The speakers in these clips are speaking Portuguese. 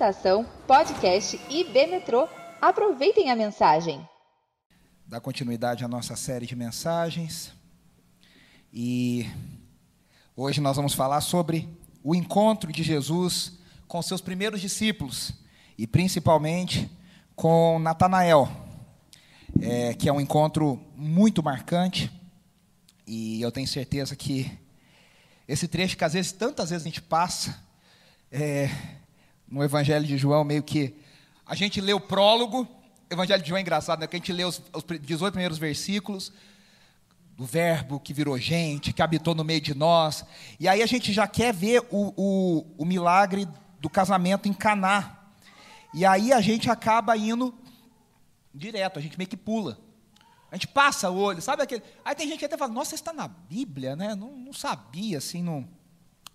Estação Podcast IB Metrô. Aproveitem a mensagem. Dar continuidade à nossa série de mensagens. E hoje nós vamos falar sobre o encontro de Jesus com seus primeiros discípulos e principalmente com Natanael, é, que é um encontro muito marcante. E eu tenho certeza que esse trecho que às vezes, tantas vezes a gente passa, é, no Evangelho de João, meio que a gente lê o prólogo, Evangelho de João é engraçado, né? Que a gente lê os, os 18 primeiros versículos do Verbo que virou gente, que habitou no meio de nós, e aí a gente já quer ver o, o, o milagre do casamento em Caná, e aí a gente acaba indo direto, a gente meio que pula. A gente passa o olho, sabe aquele. Aí tem gente que até fala, nossa, está na Bíblia, né? Não, não sabia, assim, não,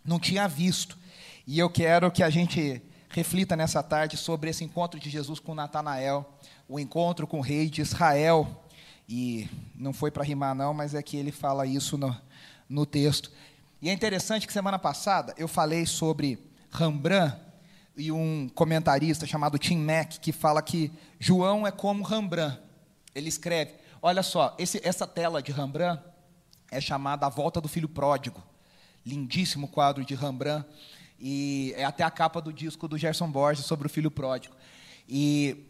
não tinha visto. E eu quero que a gente reflita nessa tarde sobre esse encontro de Jesus com Natanael, o encontro com o rei de Israel. E não foi para rimar, não, mas é que ele fala isso no, no texto. E é interessante que semana passada eu falei sobre Rembrandt e um comentarista chamado Tim Mack que fala que João é como Rembrandt. Ele escreve: olha só, esse, essa tela de Rembrandt é chamada A Volta do Filho Pródigo. Lindíssimo quadro de Rembrandt e é até a capa do disco do Gerson Borges sobre o filho pródigo. E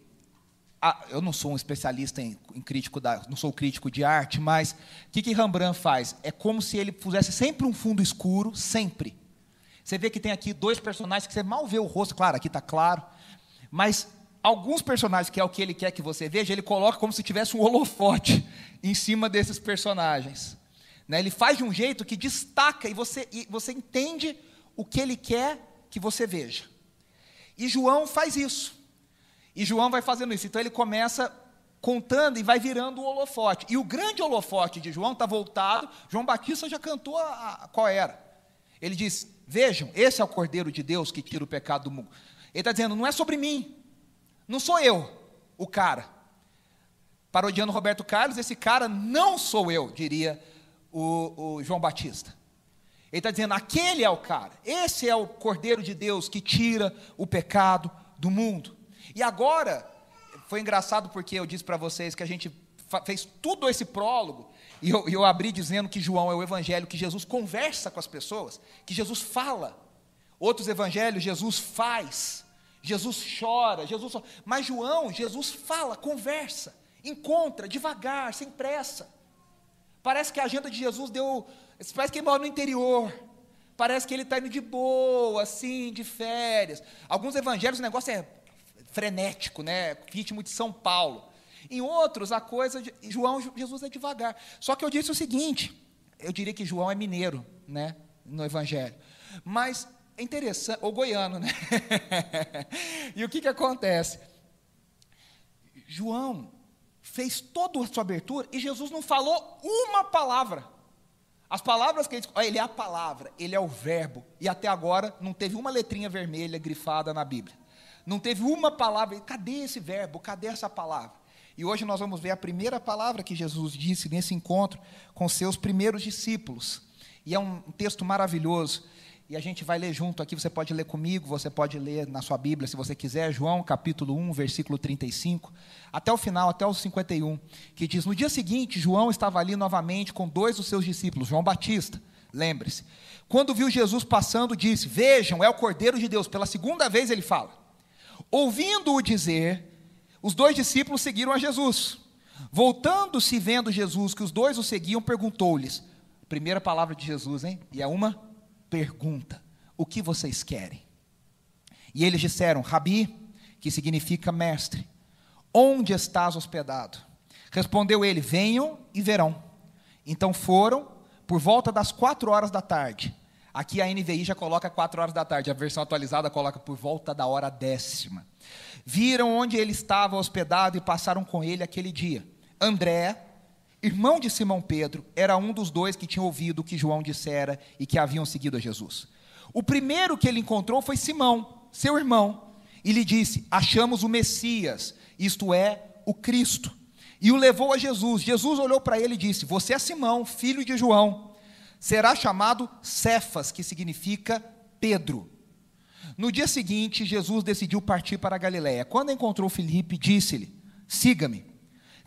eu não sou um especialista em, em, crítico da, não sou crítico de arte, mas o que, que Rembrandt faz? É como se ele pusesse sempre um fundo escuro, sempre. Você vê que tem aqui dois personagens que você mal vê o rosto, claro, aqui está claro, mas alguns personagens que é o que ele quer que você veja, ele coloca como se tivesse um holofote em cima desses personagens. Né? Ele faz de um jeito que destaca e você, e você entende o que ele quer que você veja. E João faz isso. E João vai fazendo isso. Então ele começa contando e vai virando o holofote. E o grande holofote de João está voltado. João Batista já cantou a, a, qual era. Ele diz: Vejam, esse é o Cordeiro de Deus que tira o pecado do mundo. Ele está dizendo: Não é sobre mim. Não sou eu o cara. Parodiando Roberto Carlos, esse cara não sou eu, diria o, o João Batista. Ele está dizendo: aquele é o cara, esse é o Cordeiro de Deus que tira o pecado do mundo. E agora, foi engraçado porque eu disse para vocês que a gente fez tudo esse prólogo, e eu, eu abri dizendo que João é o evangelho que Jesus conversa com as pessoas, que Jesus fala. Outros evangelhos, Jesus faz, Jesus chora, Jesus. Mas João, Jesus fala, conversa, encontra, devagar, sem pressa. Parece que a agenda de Jesus deu Parece que ele mora no interior. Parece que ele está indo de boa, assim, de férias. Alguns evangelhos o negócio é frenético, né? Ritmo de São Paulo. Em outros, a coisa de João, Jesus é devagar. Só que eu disse o seguinte: eu diria que João é mineiro, né? No evangelho. Mas é interessante, ou goiano, né? e o que, que acontece? João fez toda a sua abertura e Jesus não falou uma palavra. As palavras que ele, ele é a palavra, ele é o verbo, e até agora não teve uma letrinha vermelha grifada na Bíblia. Não teve uma palavra, cadê esse verbo? Cadê essa palavra? E hoje nós vamos ver a primeira palavra que Jesus disse nesse encontro com seus primeiros discípulos. E é um texto maravilhoso. E a gente vai ler junto aqui, você pode ler comigo, você pode ler na sua Bíblia, se você quiser, João capítulo 1, versículo 35, até o final, até o 51, que diz: No dia seguinte, João estava ali novamente com dois dos seus discípulos, João Batista, lembre-se. Quando viu Jesus passando, disse: Vejam, é o Cordeiro de Deus. Pela segunda vez ele fala. Ouvindo-o dizer, os dois discípulos seguiram a Jesus. Voltando-se vendo Jesus que os dois o seguiam, perguntou-lhes: Primeira palavra de Jesus, hein? E é uma pergunta: O que vocês querem? E eles disseram: Rabi, que significa mestre, onde estás hospedado? Respondeu ele: Venham e verão. Então foram por volta das quatro horas da tarde. Aqui a NVI já coloca quatro horas da tarde, a versão atualizada coloca por volta da hora décima. Viram onde ele estava hospedado e passaram com ele aquele dia. André, irmão de Simão Pedro, era um dos dois que tinha ouvido o que João dissera e que haviam seguido a Jesus. O primeiro que ele encontrou foi Simão, seu irmão, e lhe disse: Achamos o Messias, isto é, o Cristo. E o levou a Jesus. Jesus olhou para ele e disse: Você é Simão, filho de João. Será chamado Cefas, que significa Pedro. No dia seguinte, Jesus decidiu partir para a Galiléia. Quando encontrou Filipe, disse-lhe: Siga-me.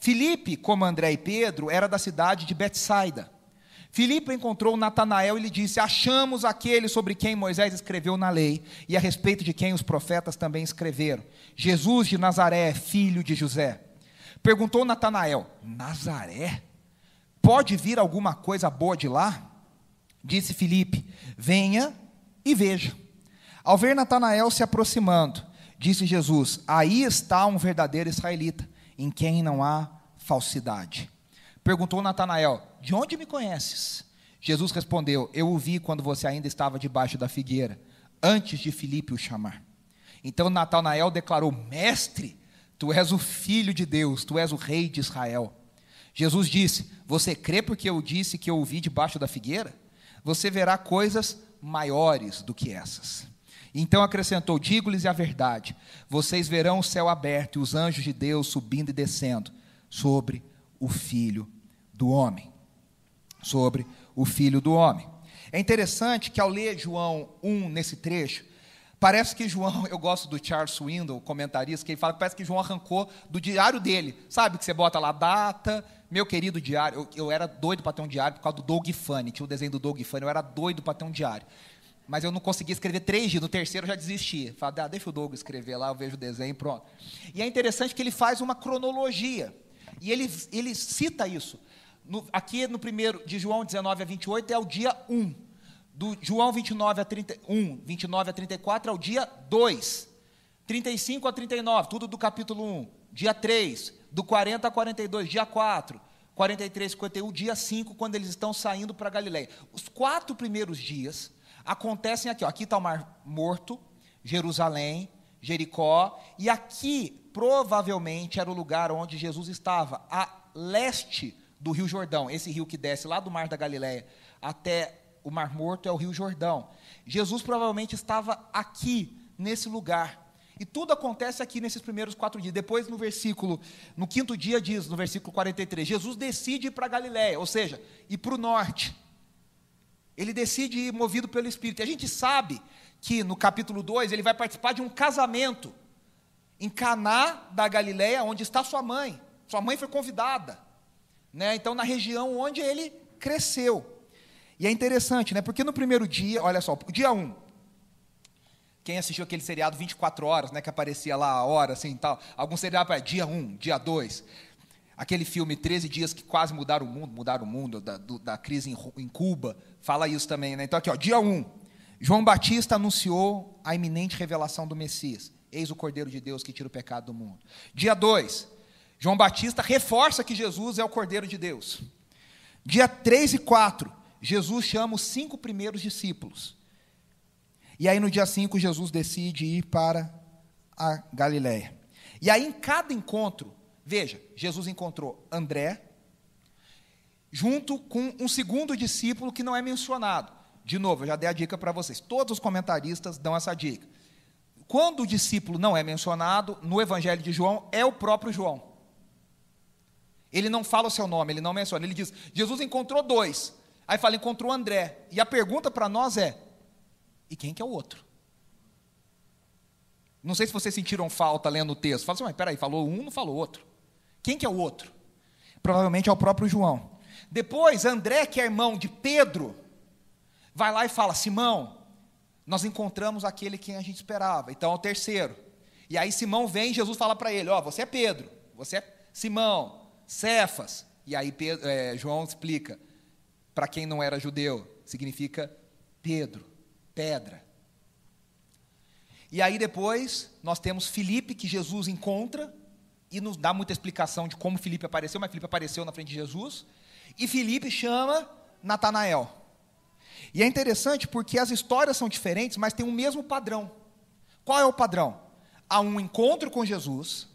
Filipe, como André e Pedro, era da cidade de Betsaida. Filipe encontrou Natanael e lhe disse: Achamos aquele sobre quem Moisés escreveu na lei e a respeito de quem os profetas também escreveram, Jesus de Nazaré, filho de José. Perguntou Natanael: Nazaré? Pode vir alguma coisa boa de lá? Disse Filipe: Venha e veja. Ao ver Natanael se aproximando, disse Jesus: Aí está um verdadeiro israelita, em quem não há falsidade. Perguntou Natanael: De onde me conheces? Jesus respondeu: Eu o vi quando você ainda estava debaixo da figueira, antes de Filipe o chamar. Então Natanael declarou: Mestre, tu és o filho de Deus, tu és o rei de Israel. Jesus disse: Você crê porque eu disse que eu o vi debaixo da figueira? Você verá coisas maiores do que essas. Então acrescentou: Digo-lhes a verdade: vocês verão o céu aberto e os anjos de Deus subindo e descendo sobre o filho do homem. Sobre o filho do homem. É interessante que ao ler João 1 nesse trecho, parece que João, eu gosto do Charles Swindoll, comentarista, que ele fala que parece que João arrancou do diário dele. Sabe que você bota lá data, meu querido diário. Eu, eu era doido para ter um diário por causa do Doug Funny, tinha o desenho do Doug Funny, eu era doido para ter um diário mas eu não consegui escrever três dias, no terceiro eu já desisti. Falei, ah, deixa o Douglas escrever lá, eu vejo o desenho, pronto. E é interessante que ele faz uma cronologia, e ele, ele cita isso. No, aqui no primeiro, de João 19 a 28, é o dia 1. Do João 29 a 31, 29 a 34 é o dia 2. 35 a 39, tudo do capítulo 1. Dia 3, do 40 a 42, dia 4. 43, 51, dia 5, quando eles estão saindo para Galiléia. Os quatro primeiros dias acontecem aqui. Ó. Aqui está o Mar Morto, Jerusalém, Jericó, e aqui provavelmente era o lugar onde Jesus estava, a leste do Rio Jordão, esse rio que desce lá do Mar da Galileia até o Mar Morto é o Rio Jordão. Jesus provavelmente estava aqui, nesse lugar. E tudo acontece aqui nesses primeiros quatro dias. Depois, no versículo, no quinto dia, diz, no versículo 43, Jesus decide ir para Galiléia, ou seja, ir para o norte. Ele decide ir movido pelo Espírito. E a gente sabe que no capítulo 2 ele vai participar de um casamento em Caná da Galileia, onde está sua mãe. Sua mãe foi convidada. Né? Então, na região onde ele cresceu. E é interessante, né? Porque no primeiro dia, olha só, dia 1, um, quem assistiu aquele seriado 24 horas, né, que aparecia lá a hora, assim, tal, algum seriado para dia 1, um, dia 2, aquele filme 13 dias que quase mudaram o mundo, mudaram o mundo, da, do, da crise em, em, Cuba, fala isso também, né? Então aqui, ó, dia 1, João Batista anunciou a iminente revelação do Messias. Eis o Cordeiro de Deus que tira o pecado do mundo. Dia 2, João Batista reforça que Jesus é o Cordeiro de Deus. Dia 3 e 4, Jesus chama os cinco primeiros discípulos. E aí no dia 5, Jesus decide ir para a Galiléia. E aí em cada encontro, Veja, Jesus encontrou André, junto com um segundo discípulo que não é mencionado. De novo, eu já dei a dica para vocês. Todos os comentaristas dão essa dica. Quando o discípulo não é mencionado, no Evangelho de João, é o próprio João. Ele não fala o seu nome, ele não menciona. Ele diz: Jesus encontrou dois. Aí fala, encontrou André. E a pergunta para nós é: e quem que é o outro? Não sei se vocês sentiram falta lendo o texto. Fala assim, mas peraí, falou um, não falou outro. Quem que é o outro? Provavelmente é o próprio João. Depois, André, que é irmão de Pedro, vai lá e fala: Simão, nós encontramos aquele que a gente esperava. Então é o terceiro. E aí Simão vem e Jesus fala para ele: Ó, oh, você é Pedro, você é Simão, Cefas. E aí Pedro, é, João explica: para quem não era judeu, significa Pedro, pedra. E aí depois nós temos Filipe, que Jesus encontra, e nos dá muita explicação de como Felipe apareceu, mas Felipe apareceu na frente de Jesus. E Felipe chama Natanael. E é interessante porque as histórias são diferentes, mas tem o mesmo padrão. Qual é o padrão? Há um encontro com Jesus,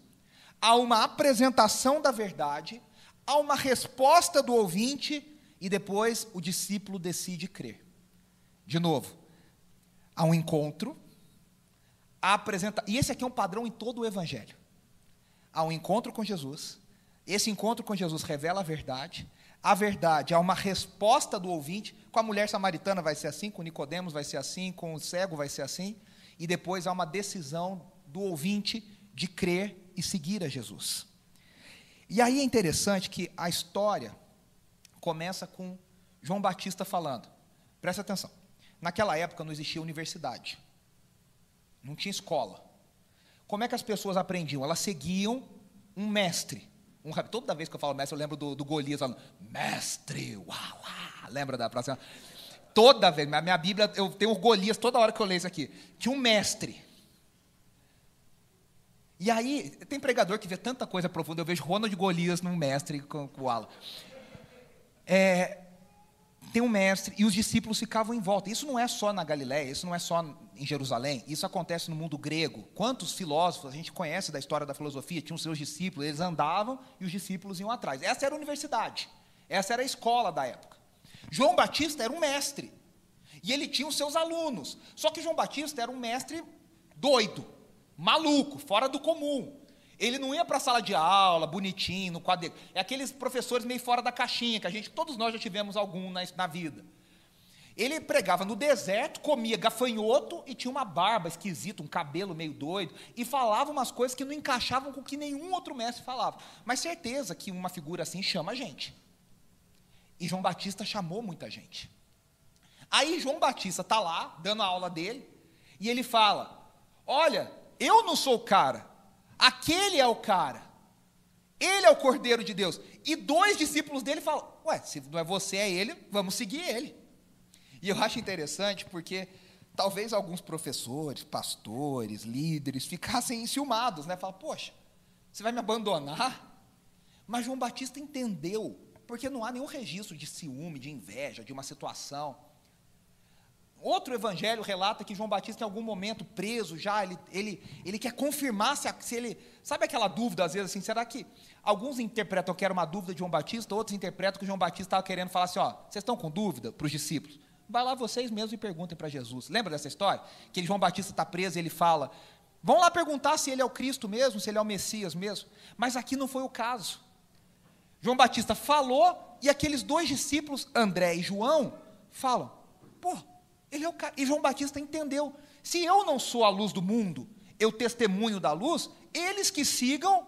há uma apresentação da verdade, há uma resposta do ouvinte e depois o discípulo decide crer. De novo, há um encontro, apresenta... e esse aqui é um padrão em todo o evangelho há um encontro com Jesus. Esse encontro com Jesus revela a verdade. A verdade há uma resposta do ouvinte. Com a mulher samaritana vai ser assim, com Nicodemos vai ser assim, com o cego vai ser assim. e depois há uma decisão do ouvinte de crer e seguir a Jesus. E aí é interessante que a história começa com João Batista falando. Presta atenção. Naquela época não existia universidade. Não tinha escola. Como é que as pessoas aprendiam? Elas seguiam um mestre. Um, toda vez que eu falo mestre, eu lembro do, do Golias falando, mestre, uau, uau. Lembra da próxima? Toda vez, minha Bíblia, eu tenho Golias toda hora que eu leio isso aqui. Tinha um mestre. E aí, tem pregador que vê tanta coisa profunda. Eu vejo Ronald Golias num mestre com, com o Ala. É, tem um mestre e os discípulos ficavam em volta. Isso não é só na Galiléia, isso não é só em Jerusalém, isso acontece no mundo grego. Quantos filósofos, a gente conhece da história da filosofia, tinham seus discípulos, eles andavam e os discípulos iam atrás. Essa era a universidade, essa era a escola da época. João Batista era um mestre, e ele tinha os seus alunos. Só que João Batista era um mestre doido maluco, fora do comum. Ele não ia para a sala de aula, bonitinho, no quadro. É aqueles professores meio fora da caixinha, que a gente, todos nós já tivemos algum na, na vida. Ele pregava no deserto, comia gafanhoto e tinha uma barba esquisita, um cabelo meio doido, e falava umas coisas que não encaixavam com o que nenhum outro mestre falava. Mas certeza que uma figura assim chama a gente. E João Batista chamou muita gente. Aí João Batista está lá, dando a aula dele, e ele fala: Olha, eu não sou o cara. Aquele é o cara. Ele é o Cordeiro de Deus. E dois discípulos dele falam: Ué, se não é você, é ele, vamos seguir ele. E eu acho interessante porque talvez alguns professores, pastores, líderes ficassem enciumados, né? Falam: Poxa, você vai me abandonar? Mas João Batista entendeu, porque não há nenhum registro de ciúme, de inveja, de uma situação. Outro evangelho relata que João Batista, em algum momento, preso já, ele, ele, ele quer confirmar se, se ele. Sabe aquela dúvida, às vezes, assim, será que. Alguns interpretam que era uma dúvida de João Batista, outros interpretam que João Batista estava querendo falar assim: ó, vocês estão com dúvida para os discípulos? Vai lá vocês mesmos e perguntem para Jesus. Lembra dessa história? Que João Batista está preso e ele fala: vão lá perguntar se ele é o Cristo mesmo, se ele é o Messias mesmo. Mas aqui não foi o caso. João Batista falou e aqueles dois discípulos, André e João, falam: pô, ele é o cara. E João Batista entendeu. Se eu não sou a luz do mundo, eu testemunho da luz, eles que sigam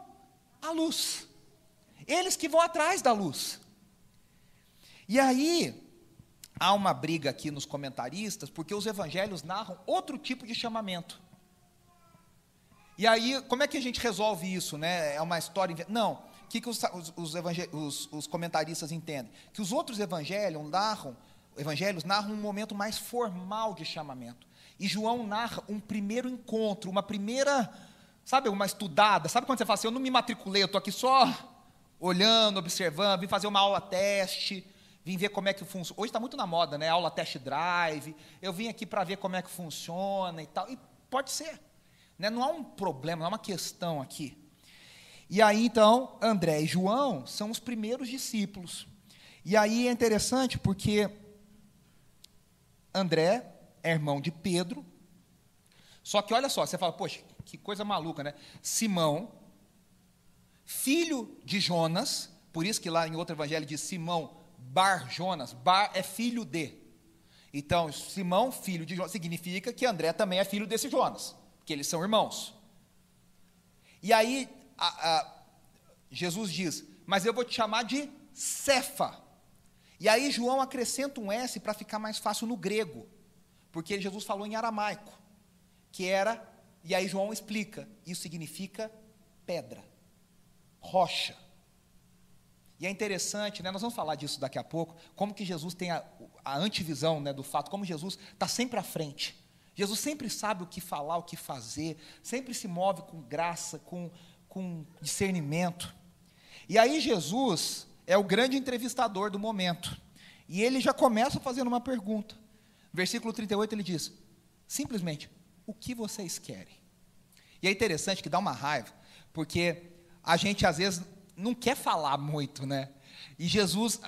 a luz. Eles que vão atrás da luz. E aí, há uma briga aqui nos comentaristas, porque os evangelhos narram outro tipo de chamamento. E aí, como é que a gente resolve isso? Né? É uma história. Não. O que, que os, os, os, os comentaristas entendem? Que os outros evangelhos narram evangelhos narram um momento mais formal de chamamento. E João narra um primeiro encontro, uma primeira, sabe, uma estudada. Sabe quando você fala assim, eu não me matriculei, eu estou aqui só olhando, observando, vim fazer uma aula teste, vim ver como é que funciona. Hoje está muito na moda, né? Aula test drive. Eu vim aqui para ver como é que funciona e tal. E pode ser. Né? Não há um problema, não há uma questão aqui. E aí, então, André e João são os primeiros discípulos. E aí é interessante porque André é irmão de Pedro. Só que olha só, você fala, poxa, que coisa maluca, né? Simão, filho de Jonas, por isso que lá em outro evangelho diz Simão Bar Jonas, Bar é filho de. Então, Simão, filho de Jonas, significa que André também é filho desse Jonas, que eles são irmãos. E aí, a, a, Jesus diz: Mas eu vou te chamar de Cefa, e aí João acrescenta um S para ficar mais fácil no grego, porque Jesus falou em aramaico, que era, e aí João explica, isso significa pedra, rocha. E é interessante, né, nós vamos falar disso daqui a pouco, como que Jesus tem a, a antivisão né, do fato, como Jesus está sempre à frente. Jesus sempre sabe o que falar, o que fazer, sempre se move com graça, com, com discernimento. E aí Jesus, é o grande entrevistador do momento. E ele já começa fazendo uma pergunta. Versículo 38 ele diz: simplesmente, o que vocês querem? E é interessante que dá uma raiva, porque a gente às vezes não quer falar muito, né? E Jesus,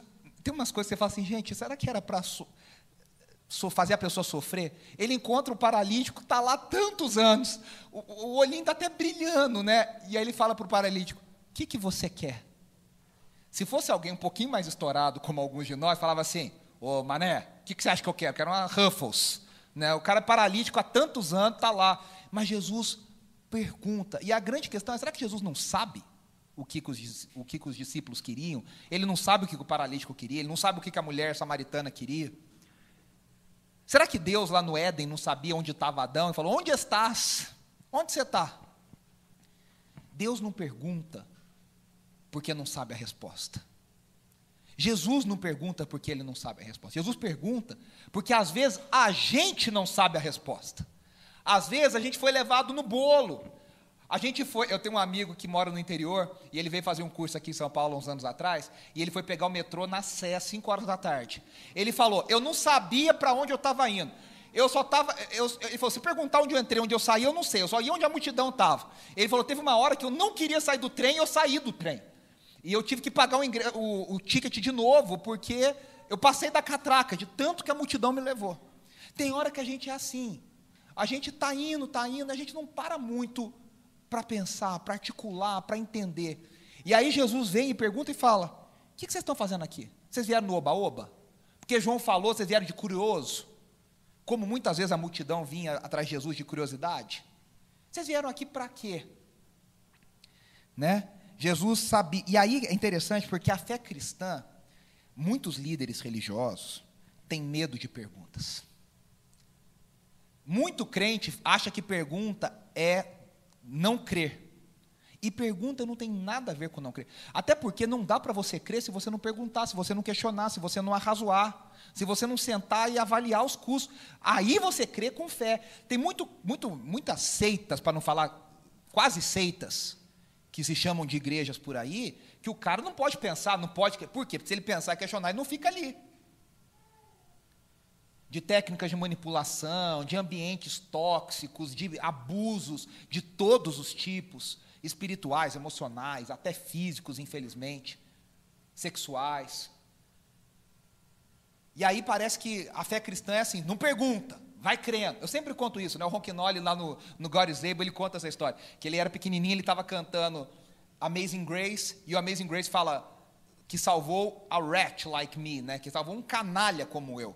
tem umas coisas que você fala assim, gente, será que era para so, so, fazer a pessoa sofrer? Ele encontra o paralítico, está lá tantos anos, o, o olhinho está até brilhando, né? E aí ele fala para o paralítico: o que, que você quer? Se fosse alguém um pouquinho mais estourado, como alguns de nós, falava assim: Ô mané, o que, que, você acha que eu quero? Eu quero uma Ruffles. Né? O cara é paralítico há tantos anos, está lá. Mas Jesus pergunta. E a grande questão é: será que Jesus não sabe o que, os, o que os discípulos queriam? Ele não sabe o que o paralítico queria? Ele não sabe o que a mulher samaritana queria? Será que Deus lá no Éden não sabia onde estava Adão e falou: Onde estás? Onde você está? Deus não pergunta porque não sabe a resposta. Jesus não pergunta porque ele não sabe a resposta. Jesus pergunta porque às vezes a gente não sabe a resposta. Às vezes a gente foi levado no bolo. A gente foi, eu tenho um amigo que mora no interior e ele veio fazer um curso aqui em São Paulo uns anos atrás e ele foi pegar o metrô na Sé às 5 horas da tarde. Ele falou: "Eu não sabia para onde eu estava indo. Eu só estava, ele falou: se perguntar onde eu entrei, onde eu saí, eu não sei. Eu só ia onde a multidão estava. Ele falou: teve uma hora que eu não queria sair do trem, eu saí do trem. E eu tive que pagar o, o, o ticket de novo porque eu passei da catraca de tanto que a multidão me levou. Tem hora que a gente é assim. A gente está indo, está indo, a gente não para muito para pensar, para articular, para entender. E aí Jesus vem e pergunta e fala: O que, vocês estão fazendo aqui? Vocês vieram no oba-oba? Porque João falou, vocês vieram de curioso. Como muitas vezes a multidão vinha atrás de Jesus de curiosidade. Vocês vieram aqui para quê? Né? Jesus sabia. E aí é interessante porque a fé cristã, muitos líderes religiosos têm medo de perguntas. Muito crente acha que pergunta é não crer. E pergunta não tem nada a ver com não crer. Até porque não dá para você crer se você não perguntar, se você não questionar, se você não arrazoar, se você não sentar e avaliar os custos. Aí você crê com fé. Tem muito, muito, muitas seitas, para não falar quase seitas, que se chamam de igrejas por aí, que o cara não pode pensar, não pode. Por quê? Porque se ele pensar e questionar, ele não fica ali. De técnicas de manipulação, de ambientes tóxicos, de abusos de todos os tipos espirituais, emocionais, até físicos, infelizmente, sexuais. E aí parece que a fé cristã é assim, não pergunta, vai crendo. Eu sempre conto isso, né? O Ronquinoli lá no, no God is Able, ele conta essa história. Que ele era pequenininho, ele estava cantando Amazing Grace, e o Amazing Grace fala que salvou a rat like me, né? Que salvou um canalha como eu.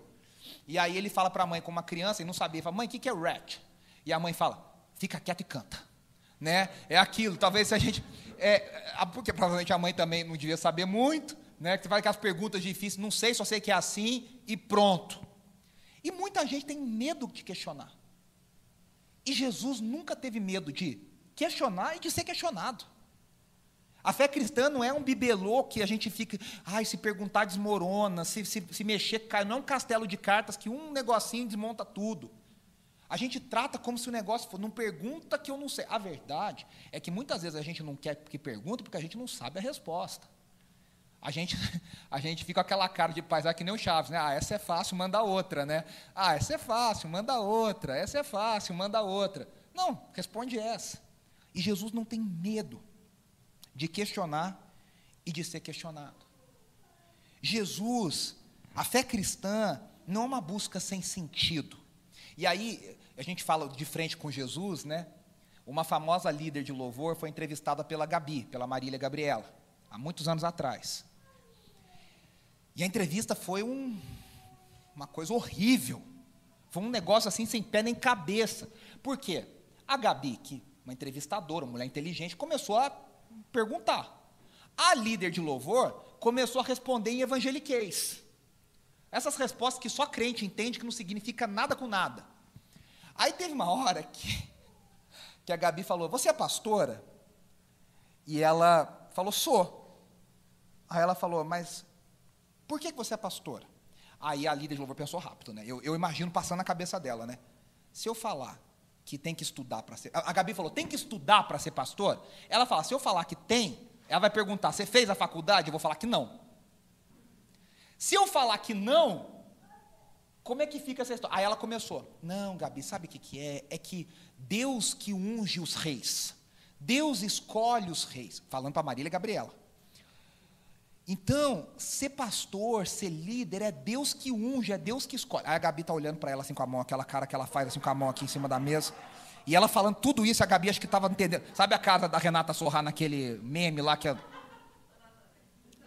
E aí ele fala para a mãe, como uma criança, e não sabia, fala, mãe, o que, que é rat? E a mãe fala, fica quieto e canta né? É aquilo. Talvez se a gente. É, porque provavelmente a mãe também não devia saber muito, né? Que você vai com as perguntas difíceis, não sei, só sei que é assim e pronto. E muita gente tem medo de questionar. E Jesus nunca teve medo de questionar e de ser questionado. A fé cristã não é um bibelô que a gente fica, ai, se perguntar desmorona, se, se, se mexer cai, não é um castelo de cartas que um negocinho desmonta tudo. A gente trata como se o negócio fosse, não pergunta que eu não sei. A verdade é que muitas vezes a gente não quer que pergunte porque a gente não sabe a resposta. A gente, a gente fica com aquela cara de paisagem que nem o Chaves, né? Ah, essa é fácil, manda outra, né? Ah, essa é fácil, manda outra. Essa é fácil, manda outra. Não, responde essa. E Jesus não tem medo de questionar e de ser questionado. Jesus, a fé cristã, não é uma busca sem sentido. E aí, a gente fala de frente com Jesus, né? Uma famosa líder de louvor foi entrevistada pela Gabi, pela Marília Gabriela, há muitos anos atrás. E a entrevista foi um, uma coisa horrível. Foi um negócio assim sem pé nem cabeça. Por quê? A Gabi, que uma entrevistadora, uma mulher inteligente, começou a perguntar. A líder de louvor começou a responder em evangeliquez. Essas respostas que só crente entende que não significa nada com nada. Aí teve uma hora que, que a Gabi falou: Você é pastora? E ela falou: Sou. Aí ela falou: Mas por que você é pastora? Aí a líder de louvor pensou rápido, né? Eu, eu imagino passando na cabeça dela, né? Se eu falar que tem que estudar para ser. A Gabi falou: tem que estudar para ser pastor? Ela fala: se eu falar que tem, ela vai perguntar: você fez a faculdade? Eu vou falar que não. Se eu falar que não, como é que fica essa história? Aí ela começou. Não, Gabi, sabe o que, que é? É que Deus que unge os reis. Deus escolhe os reis. Falando para Marília e Gabriela. Então, ser pastor, ser líder, é Deus que unge, é Deus que escolhe. Aí a Gabi está olhando para ela assim com a mão, aquela cara que ela faz assim com a mão aqui em cima da mesa. E ela falando tudo isso, a Gabi acho que estava entendendo. Sabe a casa da Renata Sorra naquele meme lá que a,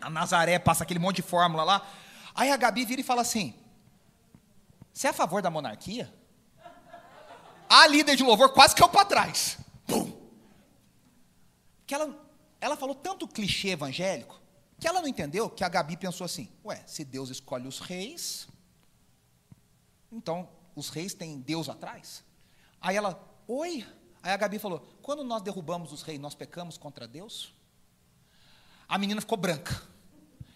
a Nazaré passa aquele monte de fórmula lá? Aí a Gabi vira e fala assim: você é a favor da monarquia? A líder de louvor quase caiu para trás. Pum. Que ela, ela falou tanto clichê evangélico que ela não entendeu que a Gabi pensou assim: ué, se Deus escolhe os reis, então os reis têm Deus atrás? Aí ela, oi. Aí a Gabi falou: quando nós derrubamos os reis, nós pecamos contra Deus? A menina ficou branca.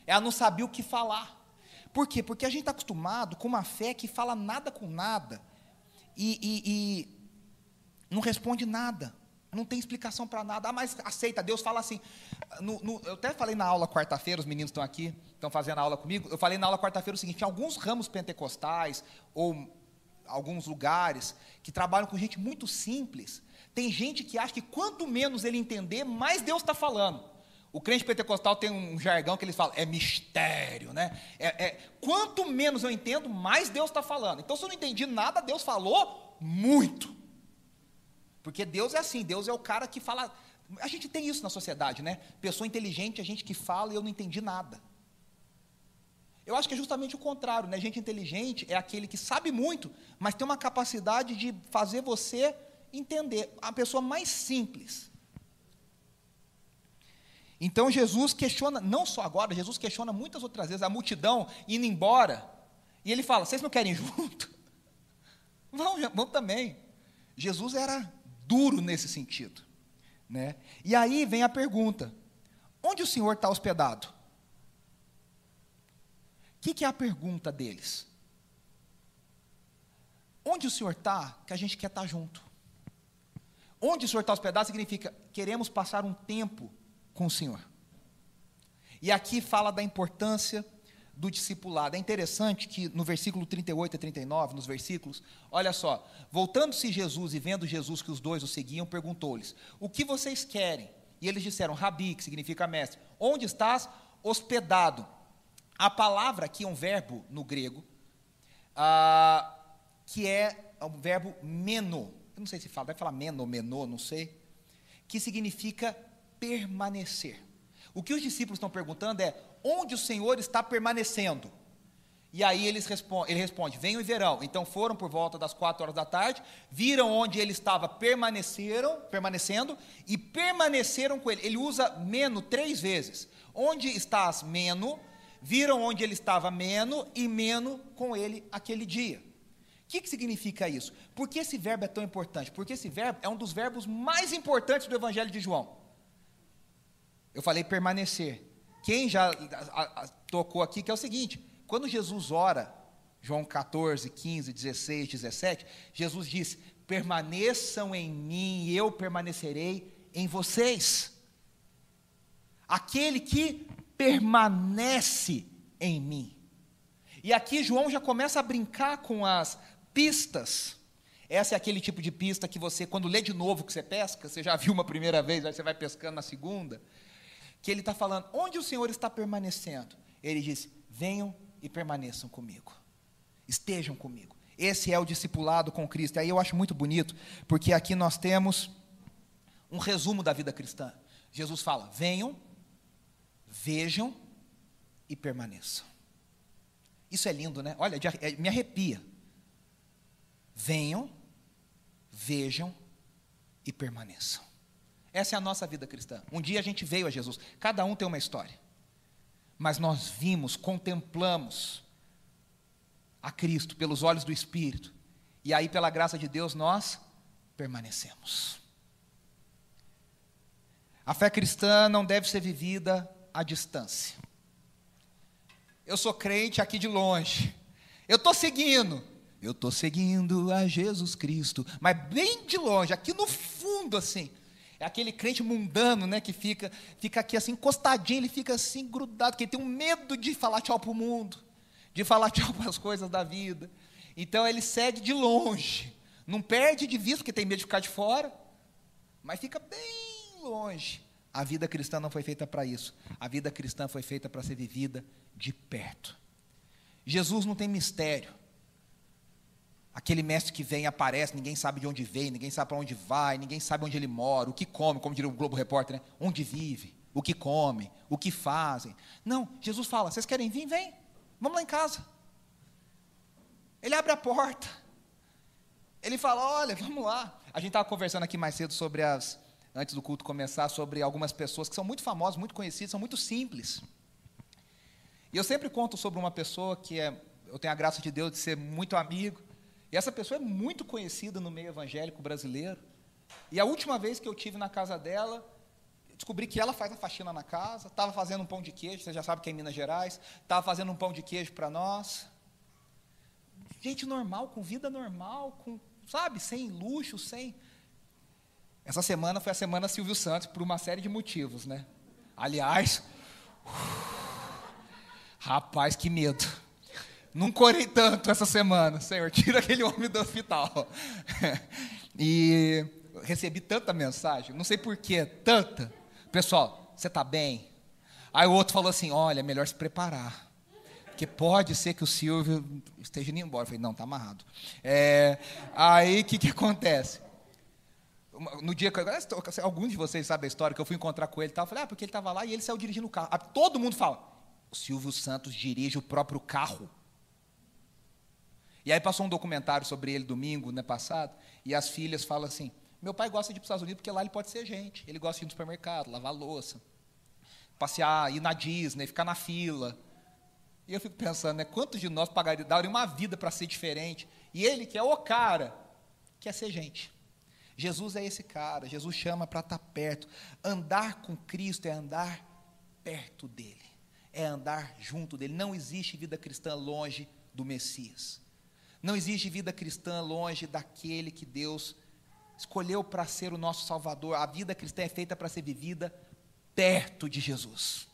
Ela não sabia o que falar. Por quê? Porque a gente está acostumado com uma fé que fala nada com nada e, e, e não responde nada. Não tem explicação para nada. Ah, mas aceita, Deus fala assim. No, no, eu até falei na aula quarta-feira, os meninos estão aqui, estão fazendo aula comigo. Eu falei na aula quarta-feira o seguinte: em alguns ramos pentecostais, ou alguns lugares, que trabalham com gente muito simples, tem gente que acha que quanto menos ele entender, mais Deus está falando. O crente pentecostal tem um jargão que eles falam, é mistério, né? É, é, quanto menos eu entendo, mais Deus está falando. Então, se eu não entendi nada, Deus falou muito. Porque Deus é assim, Deus é o cara que fala. A gente tem isso na sociedade, né? Pessoa inteligente, a gente que fala e eu não entendi nada. Eu acho que é justamente o contrário, né? Gente inteligente é aquele que sabe muito, mas tem uma capacidade de fazer você entender. A pessoa mais simples. Então Jesus questiona, não só agora, Jesus questiona muitas outras vezes a multidão indo embora. E ele fala: Vocês não querem junto? Vão, vão também. Jesus era duro nesse sentido. Né? E aí vem a pergunta: onde o Senhor está hospedado? O que, que é a pergunta deles? Onde o Senhor está que a gente quer estar tá junto? Onde o Senhor está hospedado significa queremos passar um tempo com o Senhor. E aqui fala da importância do discipulado. É interessante que no versículo 38 a 39, nos versículos, olha só, voltando-se Jesus e vendo Jesus que os dois o seguiam, perguntou-lhes: O que vocês querem? E eles disseram: Rabi, que significa mestre, onde estás hospedado? A palavra aqui é um verbo no grego, ah, que é o verbo meno. Eu não sei se fala, vai falar meno, menô, não sei. Que significa permanecer. O que os discípulos estão perguntando é: onde o Senhor está permanecendo? E aí eles respondem, ele responde: venham e verão. Então foram por volta das quatro horas da tarde, viram onde ele estava, permaneceram, permanecendo e permaneceram com ele. Ele usa meno três vezes. Onde estás meno? Viram onde ele estava meno e meno com ele aquele dia. O que, que significa isso? Por que esse verbo é tão importante? Porque esse verbo é um dos verbos mais importantes do Evangelho de João. Eu falei permanecer. Quem já a, a, tocou aqui que é o seguinte: quando Jesus ora, João 14, 15, 16, 17, Jesus diz: permaneçam em mim e eu permanecerei em vocês. Aquele que permanece em mim. E aqui João já começa a brincar com as pistas. Essa é aquele tipo de pista que você, quando lê de novo que você pesca, você já viu uma primeira vez, aí você vai pescando na segunda que ele está falando, onde o Senhor está permanecendo? Ele diz: venham e permaneçam comigo, estejam comigo. Esse é o discipulado com Cristo. E aí eu acho muito bonito, porque aqui nós temos um resumo da vida cristã. Jesus fala: venham, vejam e permaneçam. Isso é lindo, né? Olha, é, me arrepia. Venham, vejam e permaneçam. Essa é a nossa vida cristã. Um dia a gente veio a Jesus. Cada um tem uma história. Mas nós vimos, contemplamos a Cristo pelos olhos do Espírito. E aí, pela graça de Deus, nós permanecemos. A fé cristã não deve ser vivida à distância. Eu sou crente aqui de longe. Eu estou seguindo. Eu estou seguindo a Jesus Cristo. Mas bem de longe, aqui no fundo, assim. É aquele crente mundano, né, que fica, fica aqui assim, encostadinho, ele fica assim, grudado, porque ele tem um medo de falar tchau para o mundo, de falar tchau para as coisas da vida. Então ele segue de longe, não perde de vista, porque tem medo de ficar de fora, mas fica bem longe. A vida cristã não foi feita para isso. A vida cristã foi feita para ser vivida de perto. Jesus não tem mistério. Aquele mestre que vem, aparece, ninguém sabe de onde vem, ninguém sabe para onde vai, ninguém sabe onde ele mora, o que come, como diria o Globo Repórter, né? onde vive, o que come, o que fazem. Não, Jesus fala: vocês querem vir? Vem, vamos lá em casa. Ele abre a porta. Ele fala: olha, vamos lá. A gente estava conversando aqui mais cedo sobre as. Antes do culto começar, sobre algumas pessoas que são muito famosas, muito conhecidas, são muito simples. E eu sempre conto sobre uma pessoa que é, eu tenho a graça de Deus de ser muito amigo, e essa pessoa é muito conhecida no meio evangélico brasileiro. E a última vez que eu tive na casa dela, descobri que ela faz a faxina na casa, estava fazendo um pão de queijo, você já sabe que é em Minas Gerais, estava fazendo um pão de queijo para nós. Gente normal, com vida normal, com, sabe, sem luxo, sem. Essa semana foi a semana Silvio Santos por uma série de motivos, né? Aliás, rapaz, que medo. Não corei tanto essa semana, Senhor, tira aquele homem do hospital. e recebi tanta mensagem, não sei porquê, tanta. Pessoal, você está bem? Aí o outro falou assim: olha, melhor se preparar. Porque pode ser que o Silvio esteja indo embora. Eu falei, não, está amarrado. É, aí o que, que acontece? No dia que alguns de vocês sabem a história, que eu fui encontrar com ele, eu falei, ah, porque ele estava lá e ele saiu dirigindo o carro. Todo mundo fala, o Silvio Santos dirige o próprio carro. E aí passou um documentário sobre ele domingo, né, passado, e as filhas falam assim: meu pai gosta de ir para os Estados Unidos porque lá ele pode ser gente. Ele gosta de ir no supermercado, lavar louça, passear, ir na Disney, ficar na fila. E eu fico pensando, né, quantos de nós pagariam, uma vida para ser diferente? E ele, que é o cara, quer ser gente. Jesus é esse cara, Jesus chama para estar perto. Andar com Cristo é andar perto dele, é andar junto dele. Não existe vida cristã longe do Messias. Não existe vida cristã longe daquele que Deus escolheu para ser o nosso Salvador. A vida cristã é feita para ser vivida perto de Jesus.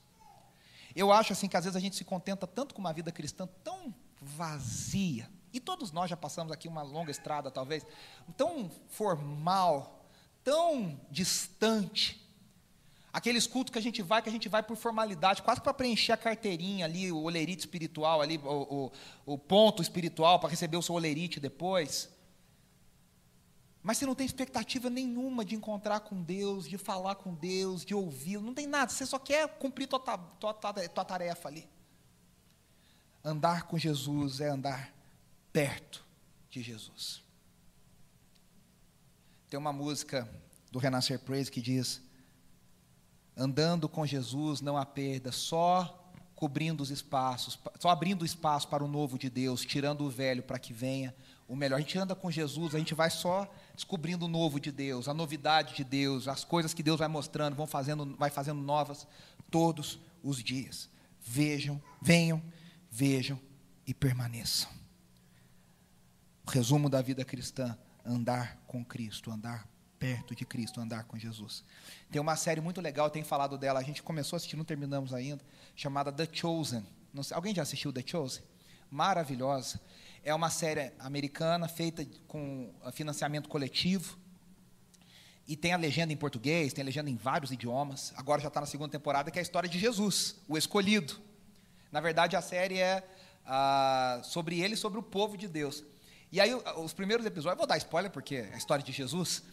Eu acho assim que às vezes a gente se contenta tanto com uma vida cristã tão vazia. E todos nós já passamos aqui uma longa estrada, talvez, tão formal, tão distante. Aqueles cultos que a gente vai, que a gente vai por formalidade, quase para preencher a carteirinha ali, o olerite espiritual ali, o, o, o ponto espiritual para receber o seu olerite depois. Mas você não tem expectativa nenhuma de encontrar com Deus, de falar com Deus, de ouvi-lo, não tem nada, você só quer cumprir tua, tua, tua, tua tarefa ali. Andar com Jesus é andar perto de Jesus. Tem uma música do Renascer Praise que diz: Andando com Jesus não há perda, só cobrindo os espaços, só abrindo espaço para o novo de Deus, tirando o velho para que venha o melhor. A gente anda com Jesus, a gente vai só descobrindo o novo de Deus, a novidade de Deus, as coisas que Deus vai mostrando, vão fazendo, vai fazendo novas todos os dias. Vejam, venham, vejam e permaneçam. O resumo da vida cristã: andar com Cristo, andar perto de Cristo, andar com Jesus. Tem uma série muito legal, tenho falado dela, a gente começou a assistir, não terminamos ainda, chamada The Chosen. Sei, alguém já assistiu The Chosen? Maravilhosa. É uma série americana feita com financiamento coletivo. E tem a legenda em português, tem a legenda em vários idiomas. Agora já está na segunda temporada, que é a história de Jesus, o escolhido. Na verdade, a série é ah, sobre ele e sobre o povo de Deus. E aí, os primeiros episódios, vou dar spoiler porque é a história de Jesus.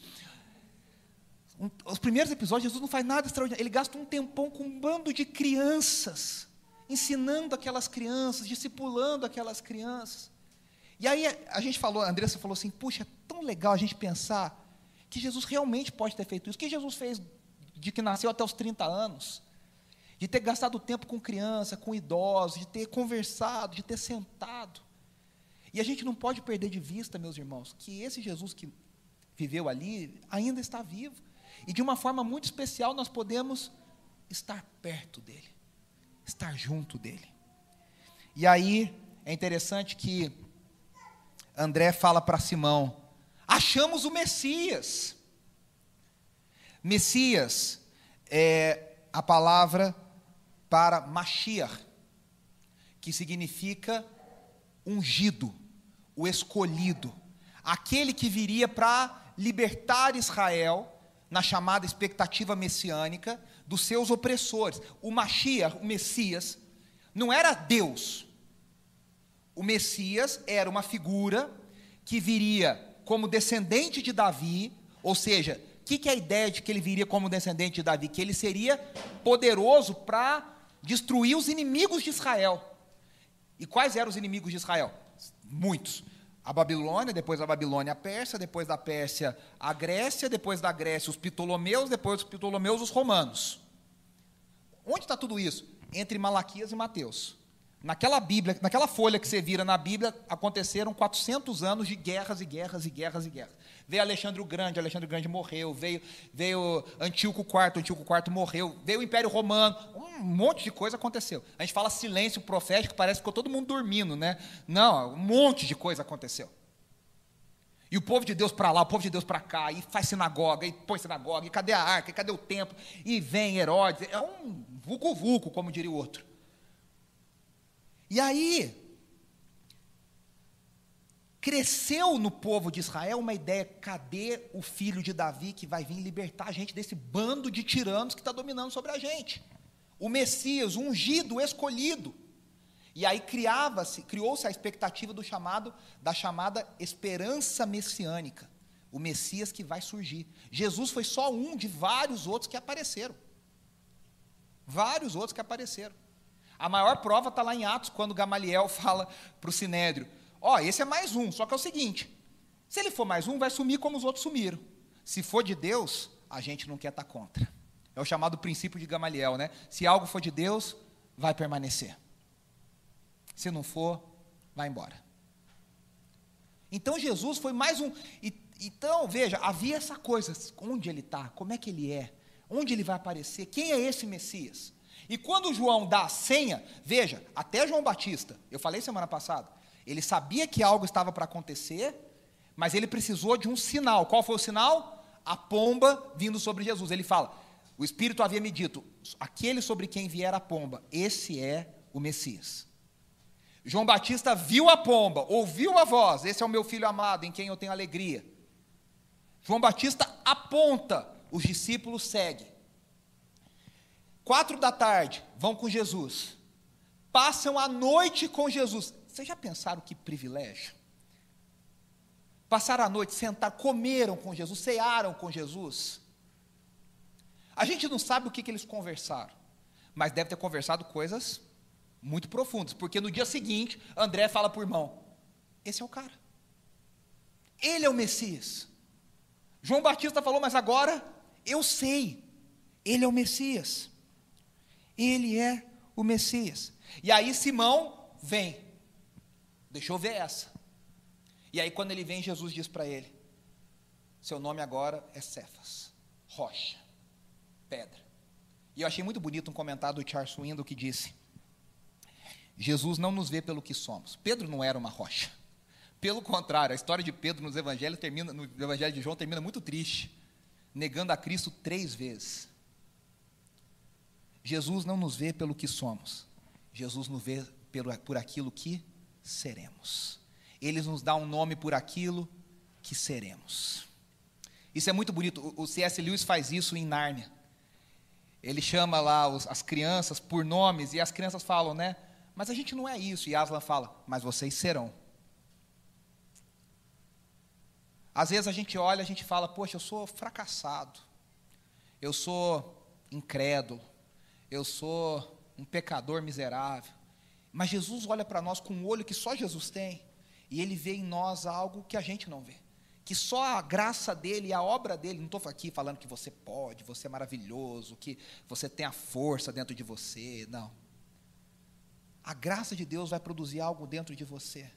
Os primeiros episódios, Jesus não faz nada extraordinário. Ele gasta um tempão com um bando de crianças, ensinando aquelas crianças, discipulando aquelas crianças. E aí a gente falou, a Andressa falou assim: puxa, é tão legal a gente pensar que Jesus realmente pode ter feito isso. O que Jesus fez de que nasceu até os 30 anos? De ter gastado tempo com criança, com idosos, de ter conversado, de ter sentado. E a gente não pode perder de vista, meus irmãos, que esse Jesus que viveu ali ainda está vivo. E de uma forma muito especial nós podemos estar perto dele, estar junto dele. E aí é interessante que André fala para Simão: achamos o Messias. Messias é a palavra para Mashiach, que significa ungido, o escolhido, aquele que viria para libertar Israel na chamada expectativa messiânica dos seus opressores. O Mashiach, o Messias, não era Deus, o Messias era uma figura que viria como descendente de Davi, ou seja, o que, que é a ideia de que ele viria como descendente de Davi? Que ele seria poderoso para destruir os inimigos de Israel. E quais eram os inimigos de Israel? Muitos. A Babilônia, depois a Babilônia a Pérsia, depois da Pérsia a Grécia, depois da Grécia os Ptolomeus, depois dos Ptolomeus os romanos. Onde está tudo isso? Entre Malaquias e Mateus. Naquela Bíblia, naquela folha que você vira na Bíblia, aconteceram 400 anos de guerras e guerras e guerras e guerras. Veio Alexandre o Grande, Alexandre o Grande morreu, veio, veio Antíoco IV, Antíoco IV morreu, veio o Império Romano, um monte de coisa aconteceu. A gente fala silêncio profético, parece que ficou todo mundo dormindo, né? Não, um monte de coisa aconteceu. E o povo de Deus para lá, o povo de Deus para cá, e faz sinagoga, e põe sinagoga, e cadê a arca, e cadê o templo? E vem Herodes, é um vulco-vulco, como diria o outro. E aí, cresceu no povo de Israel uma ideia: cadê o filho de Davi que vai vir libertar a gente desse bando de tiranos que está dominando sobre a gente? O Messias, o ungido, o escolhido. E aí criava-se, criou-se a expectativa do chamado, da chamada esperança messiânica, o Messias que vai surgir. Jesus foi só um de vários outros que apareceram. Vários outros que apareceram. A maior prova está lá em Atos, quando Gamaliel fala para o Sinédrio: Ó, esse é mais um, só que é o seguinte: se ele for mais um, vai sumir como os outros sumiram. Se for de Deus, a gente não quer estar tá contra. É o chamado princípio de Gamaliel, né? Se algo for de Deus, vai permanecer. Se não for, vai embora. Então Jesus foi mais um. E, então, veja, havia essa coisa: onde ele está, como é que ele é, onde ele vai aparecer, quem é esse Messias? E quando João dá a senha, veja, até João Batista, eu falei semana passada, ele sabia que algo estava para acontecer, mas ele precisou de um sinal. Qual foi o sinal? A pomba vindo sobre Jesus. Ele fala: O Espírito havia me dito, aquele sobre quem vier a pomba, esse é o Messias. João Batista viu a pomba, ouviu a voz, esse é o meu filho amado, em quem eu tenho alegria. João Batista aponta, os discípulos seguem. Quatro da tarde, vão com Jesus. Passam a noite com Jesus. Vocês já pensaram que privilégio? Passaram a noite, sentaram, comeram com Jesus, cearam com Jesus. A gente não sabe o que, que eles conversaram, mas deve ter conversado coisas muito profundas, porque no dia seguinte, André fala para o irmão: Esse é o cara, ele é o Messias. João Batista falou, mas agora eu sei, ele é o Messias. Ele é o Messias. E aí Simão vem. Deixa eu ver essa. E aí quando ele vem, Jesus diz para ele: Seu nome agora é Cefas, rocha, pedra. E eu achei muito bonito um comentário do Charles Swindoll que disse: Jesus não nos vê pelo que somos. Pedro não era uma rocha. Pelo contrário, a história de Pedro nos evangelhos termina, no evangelho de João termina muito triste, negando a Cristo três vezes. Jesus não nos vê pelo que somos, Jesus nos vê pelo, por aquilo que seremos. Ele nos dá um nome por aquilo que seremos. Isso é muito bonito. O C.S. Lewis faz isso em Nárnia. Ele chama lá os, as crianças por nomes e as crianças falam, né? Mas a gente não é isso. E Aslan fala, mas vocês serão. Às vezes a gente olha, a gente fala, poxa, eu sou fracassado. Eu sou incrédulo eu sou um pecador miserável. Mas Jesus olha para nós com um olho que só Jesus tem, e ele vê em nós algo que a gente não vê. Que só a graça dele e a obra dele, não estou aqui falando que você pode, você é maravilhoso, que você tem a força dentro de você, não. A graça de Deus vai produzir algo dentro de você.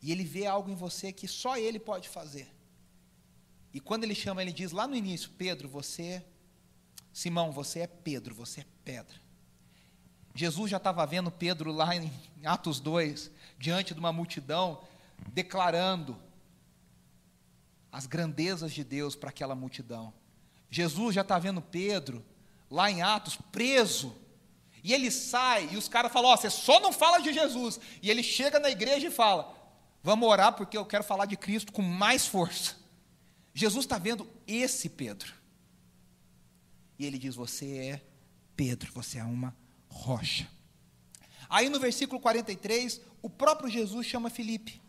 E ele vê algo em você que só ele pode fazer. E quando ele chama, ele diz lá no início: Pedro, você Simão, você é Pedro, você é pedra. Jesus já estava vendo Pedro lá em Atos 2, diante de uma multidão, declarando as grandezas de Deus para aquela multidão. Jesus já está vendo Pedro lá em Atos preso. E ele sai e os caras falam: oh, você só não fala de Jesus. E ele chega na igreja e fala: Vamos orar porque eu quero falar de Cristo com mais força. Jesus está vendo esse Pedro. E ele diz: Você é Pedro, você é uma rocha. Aí no versículo 43, o próprio Jesus chama Felipe.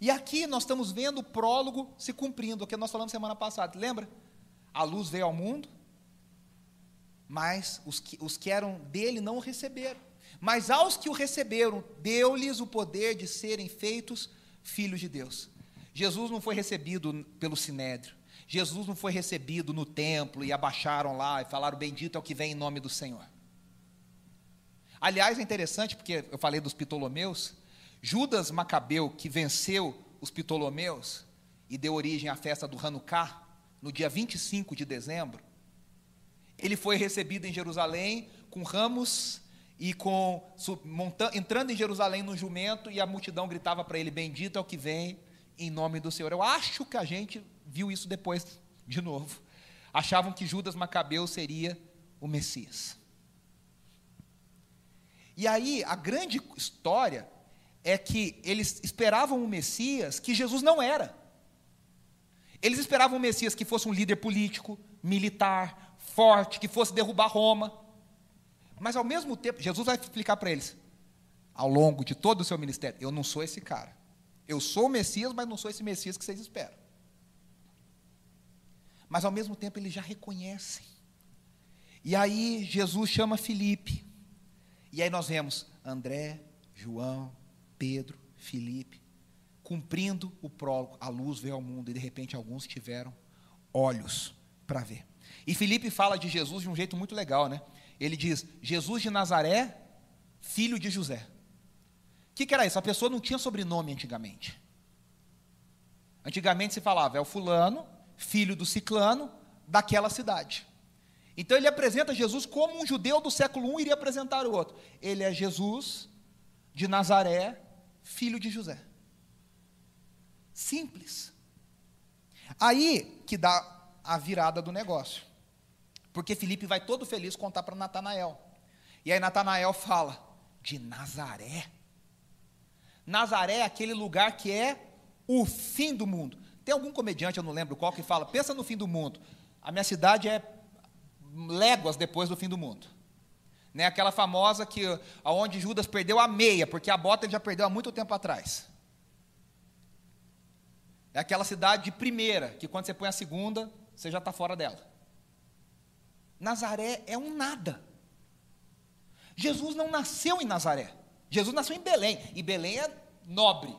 E aqui nós estamos vendo o prólogo se cumprindo, o que nós falamos semana passada, lembra? A luz veio ao mundo, mas os que, os que eram dele não o receberam. Mas aos que o receberam, deu-lhes o poder de serem feitos filhos de Deus. Jesus não foi recebido pelo sinédrio. Jesus não foi recebido no templo e abaixaram lá e falaram: Bendito é o que vem em nome do Senhor. Aliás, é interessante porque eu falei dos Ptolomeus. Judas Macabeu, que venceu os Ptolomeus e deu origem à festa do Hanukkah, no dia 25 de dezembro, ele foi recebido em Jerusalém com ramos e com entrando em Jerusalém no jumento e a multidão gritava para ele: Bendito é o que vem em nome do Senhor. Eu acho que a gente viu isso depois de novo. Achavam que Judas Macabeu seria o Messias. E aí, a grande história é que eles esperavam um Messias que Jesus não era. Eles esperavam um Messias que fosse um líder político, militar, forte, que fosse derrubar Roma. Mas ao mesmo tempo, Jesus vai explicar para eles, ao longo de todo o seu ministério: eu não sou esse cara. Eu sou o Messias, mas não sou esse Messias que vocês esperam. Mas ao mesmo tempo eles já reconhecem. E aí Jesus chama Felipe. E aí nós vemos André, João, Pedro, Felipe, cumprindo o prólogo. A luz veio ao mundo e de repente alguns tiveram olhos para ver. E Felipe fala de Jesus de um jeito muito legal, né? Ele diz: Jesus de Nazaré, filho de José. O que, que era isso? A pessoa não tinha sobrenome antigamente. Antigamente se falava, é o fulano, filho do ciclano, daquela cidade. Então ele apresenta Jesus como um judeu do século I iria apresentar o outro. Ele é Jesus de Nazaré, filho de José. Simples. Aí que dá a virada do negócio. Porque Felipe vai todo feliz contar para Natanael. E aí Natanael fala: de Nazaré. Nazaré é aquele lugar que é o fim do mundo. Tem algum comediante, eu não lembro qual, que fala: pensa no fim do mundo. A minha cidade é léguas depois do fim do mundo. Né, aquela famosa que aonde Judas perdeu a meia, porque a bota ele já perdeu há muito tempo atrás. É aquela cidade de primeira, que quando você põe a segunda, você já está fora dela. Nazaré é um nada. Jesus não nasceu em Nazaré. Jesus nasceu em Belém. E Belém é nobre.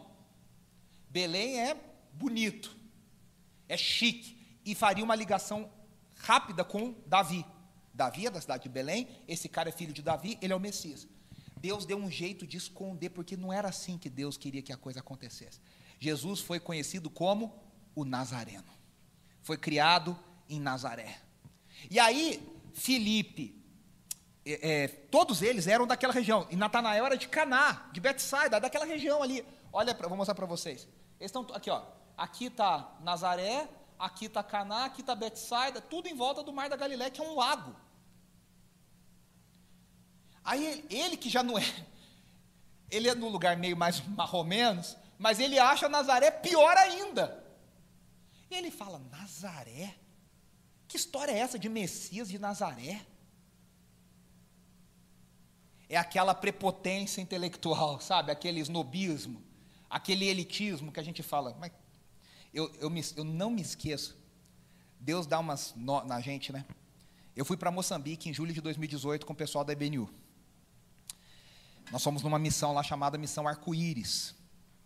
Belém é bonito. É chique. E faria uma ligação rápida com Davi. Davi é da cidade de Belém, esse cara é filho de Davi, ele é o Messias. Deus deu um jeito de esconder, porque não era assim que Deus queria que a coisa acontecesse. Jesus foi conhecido como o Nazareno. Foi criado em Nazaré. E aí, Filipe, é, é, todos eles eram daquela região. E Natanael era de Caná, de Betsaida, daquela região ali. Olha, vou mostrar para vocês. Eles estão aqui, ó. Aqui está Nazaré, aqui está Caná, aqui está Betsaida, tudo em volta do Mar da Galiléia, que é um lago. Aí ele, ele, que já não é, ele é no lugar meio mais marromenos, mas ele acha Nazaré pior ainda. E ele fala: Nazaré? Que história é essa de Messias de Nazaré? É aquela prepotência intelectual, sabe? Aquele snobismo, aquele elitismo que a gente fala. Mas eu, eu, me, eu não me esqueço. Deus dá umas no, na gente, né? Eu fui para Moçambique em julho de 2018 com o pessoal da EBNU. Nós fomos numa missão lá chamada Missão Arco-Íris,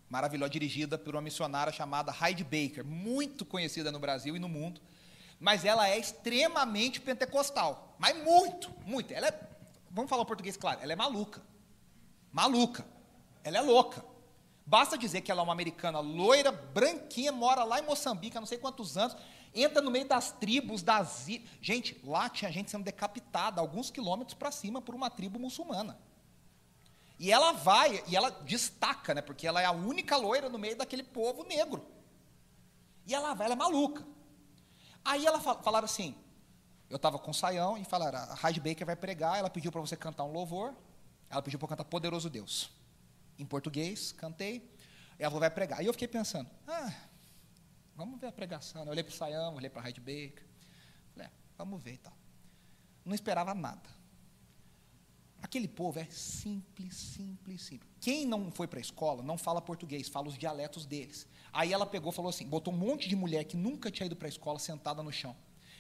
maravilhosa, dirigida por uma missionária chamada Heidi Baker, muito conhecida no Brasil e no mundo, mas ela é extremamente pentecostal, mas muito, muito. Ela é, vamos falar o português claro, ela é maluca, maluca, ela é louca. Basta dizer que ela é uma americana loira, branquinha, mora lá em Moçambique há não sei quantos anos, entra no meio das tribos, das. Gente, lá tinha gente sendo decapitada alguns quilômetros para cima por uma tribo muçulmana. E ela vai, e ela destaca, né, porque ela é a única loira no meio daquele povo negro. E ela vai, ela é maluca. Aí ela fal, falaram assim: eu estava com o saião e falaram, a Raid Baker vai pregar, ela pediu para você cantar um louvor, ela pediu para cantar Poderoso Deus em português, cantei, e ela vai pregar. E eu fiquei pensando, ah, vamos ver a pregação. Eu olhei para o Sayão, olhei para a Hyde Baker, falei, é, vamos ver e tal. Não esperava nada. Aquele povo é simples, simples, simples. Quem não foi para a escola não fala português, fala os dialetos deles. Aí ela pegou falou assim: botou um monte de mulher que nunca tinha ido para a escola sentada no chão.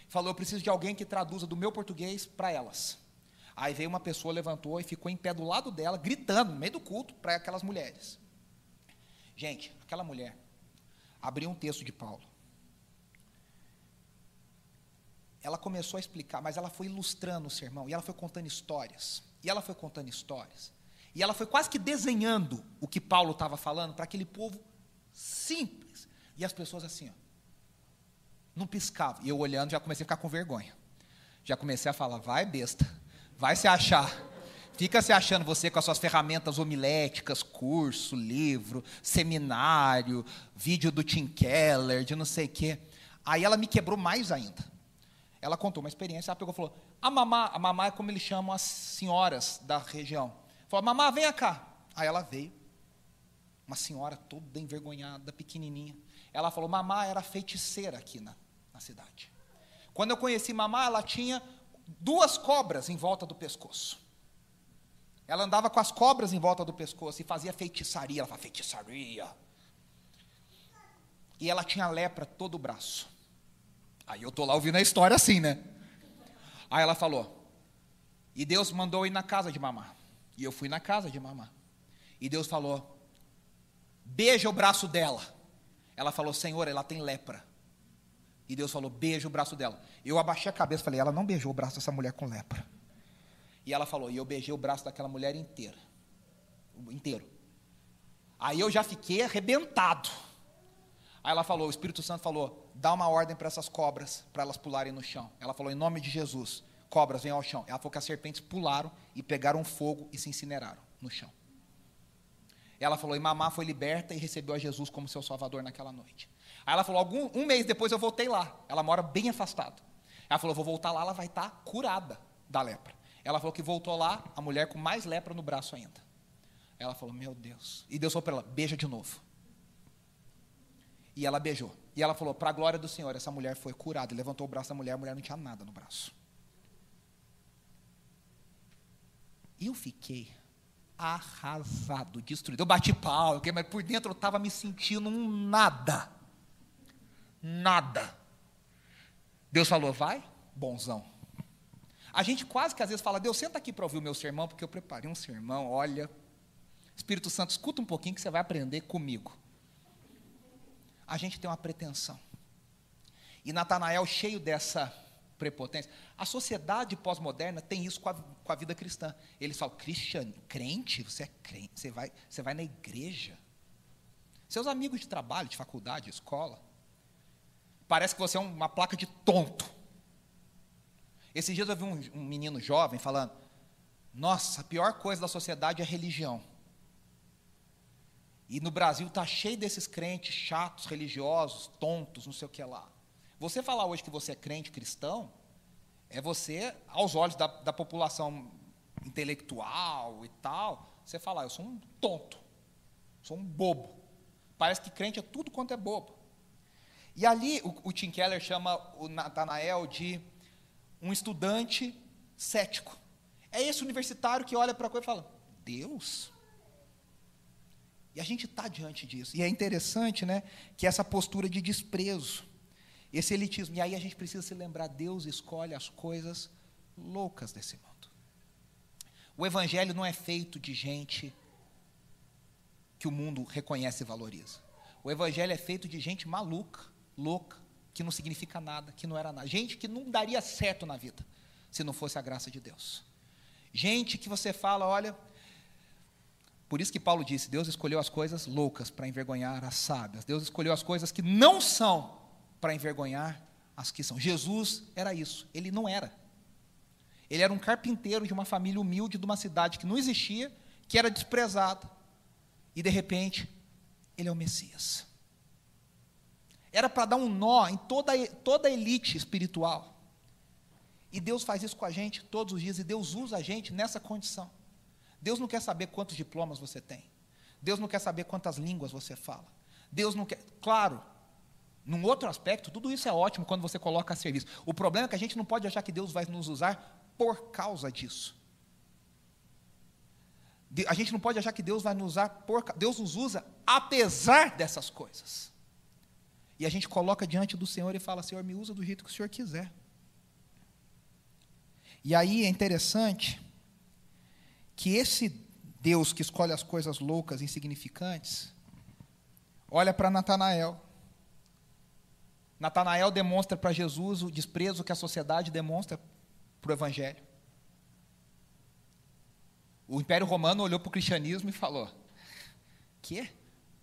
Falou: eu preciso de alguém que traduza do meu português para elas. Aí veio uma pessoa, levantou e ficou em pé do lado dela, gritando, no meio do culto, para aquelas mulheres. Gente, aquela mulher abriu um texto de Paulo. Ela começou a explicar, mas ela foi ilustrando o sermão, e ela foi contando histórias, e ela foi contando histórias, e ela foi quase que desenhando o que Paulo estava falando para aquele povo simples. E as pessoas assim, ó, não piscavam. E eu olhando, já comecei a ficar com vergonha. Já comecei a falar, vai besta Vai se achar. Fica se achando você com as suas ferramentas homiléticas, curso, livro, seminário, vídeo do Tim Keller, de não sei o quê. Aí ela me quebrou mais ainda. Ela contou uma experiência, ela pegou e falou: a mamá, a mamá é como eles chamam as senhoras da região. Falou: mamá, venha cá. Aí ela veio, uma senhora toda envergonhada, pequenininha. Ela falou: mamá era feiticeira aqui na, na cidade. Quando eu conheci mamá, ela tinha duas cobras em volta do pescoço. Ela andava com as cobras em volta do pescoço e fazia feitiçaria. Ela falava, feitiçaria. E ela tinha lepra todo o braço. Aí eu estou lá ouvindo a história assim, né? Aí ela falou, e Deus mandou ir na casa de mamá. E eu fui na casa de mamá. E Deus falou, beija o braço dela. Ela falou, Senhor, ela tem lepra. E Deus falou: beija o braço dela. Eu abaixei a cabeça e falei: ela não beijou o braço dessa mulher com lepra. E ela falou: e eu beijei o braço daquela mulher inteira. Inteiro. Aí eu já fiquei arrebentado. Aí ela falou: o Espírito Santo falou: dá uma ordem para essas cobras, para elas pularem no chão. Ela falou: em nome de Jesus, cobras, venham ao chão. Ela falou que as serpentes pularam e pegaram fogo e se incineraram no chão. Ela falou: e mamá foi liberta e recebeu a Jesus como seu salvador naquela noite. Aí ela falou, algum, um mês depois eu voltei lá. Ela mora bem afastada. Ela falou, vou voltar lá, ela vai estar tá curada da lepra. Ela falou que voltou lá, a mulher com mais lepra no braço ainda. Ela falou, meu Deus. E Deus falou para ela, beija de novo. E ela beijou. E ela falou, para a glória do Senhor, essa mulher foi curada. E levantou o braço da mulher, a mulher não tinha nada no braço. Eu fiquei arrasado, destruído. Eu bati pau, mas por dentro eu estava me sentindo um nada. Nada. Deus falou, vai, bonzão. A gente quase que às vezes fala, Deus, senta aqui para ouvir o meu sermão, porque eu preparei um sermão, olha. Espírito Santo, escuta um pouquinho que você vai aprender comigo. A gente tem uma pretensão. E Natanael, cheio dessa prepotência. A sociedade pós-moderna tem isso com a, com a, vida cristã. Eles falam, Cristian, crente? Você é crente? Você vai, você vai na igreja? Seus amigos de trabalho, de faculdade, de escola, parece que você é uma placa de tonto. Esses dias eu vi um, um menino jovem falando: Nossa, a pior coisa da sociedade é a religião. E no Brasil está cheio desses crentes chatos, religiosos, tontos, não sei o que lá. Você falar hoje que você é crente cristão, é você, aos olhos da, da população intelectual e tal, você falar, eu sou um tonto, sou um bobo. Parece que crente é tudo quanto é bobo. E ali o, o Tim Keller chama o Natanael de um estudante cético. É esse universitário que olha para a coisa e fala: Deus? E a gente está diante disso. E é interessante, né, que essa postura de desprezo, esse elitismo. E aí a gente precisa se lembrar: Deus escolhe as coisas loucas desse mundo. O evangelho não é feito de gente que o mundo reconhece e valoriza. O evangelho é feito de gente maluca, louca, que não significa nada, que não era nada. Gente que não daria certo na vida se não fosse a graça de Deus. Gente que você fala, olha, por isso que Paulo disse: Deus escolheu as coisas loucas para envergonhar as sábias. Deus escolheu as coisas que não são para envergonhar as que são. Jesus era isso, ele não era. Ele era um carpinteiro de uma família humilde de uma cidade que não existia, que era desprezada. E de repente, ele é o Messias. Era para dar um nó em toda, toda a elite espiritual. E Deus faz isso com a gente todos os dias, e Deus usa a gente nessa condição. Deus não quer saber quantos diplomas você tem. Deus não quer saber quantas línguas você fala. Deus não quer. Claro, num outro aspecto, tudo isso é ótimo quando você coloca a serviço. O problema é que a gente não pode achar que Deus vai nos usar por causa disso. A gente não pode achar que Deus vai nos usar por Deus nos usa apesar dessas coisas. E a gente coloca diante do Senhor e fala: Senhor, me usa do jeito que o Senhor quiser. E aí é interessante que esse Deus que escolhe as coisas loucas, insignificantes, olha para Natanael. Natanael demonstra para Jesus o desprezo que a sociedade demonstra para o Evangelho. O Império Romano olhou para o cristianismo e falou: Que?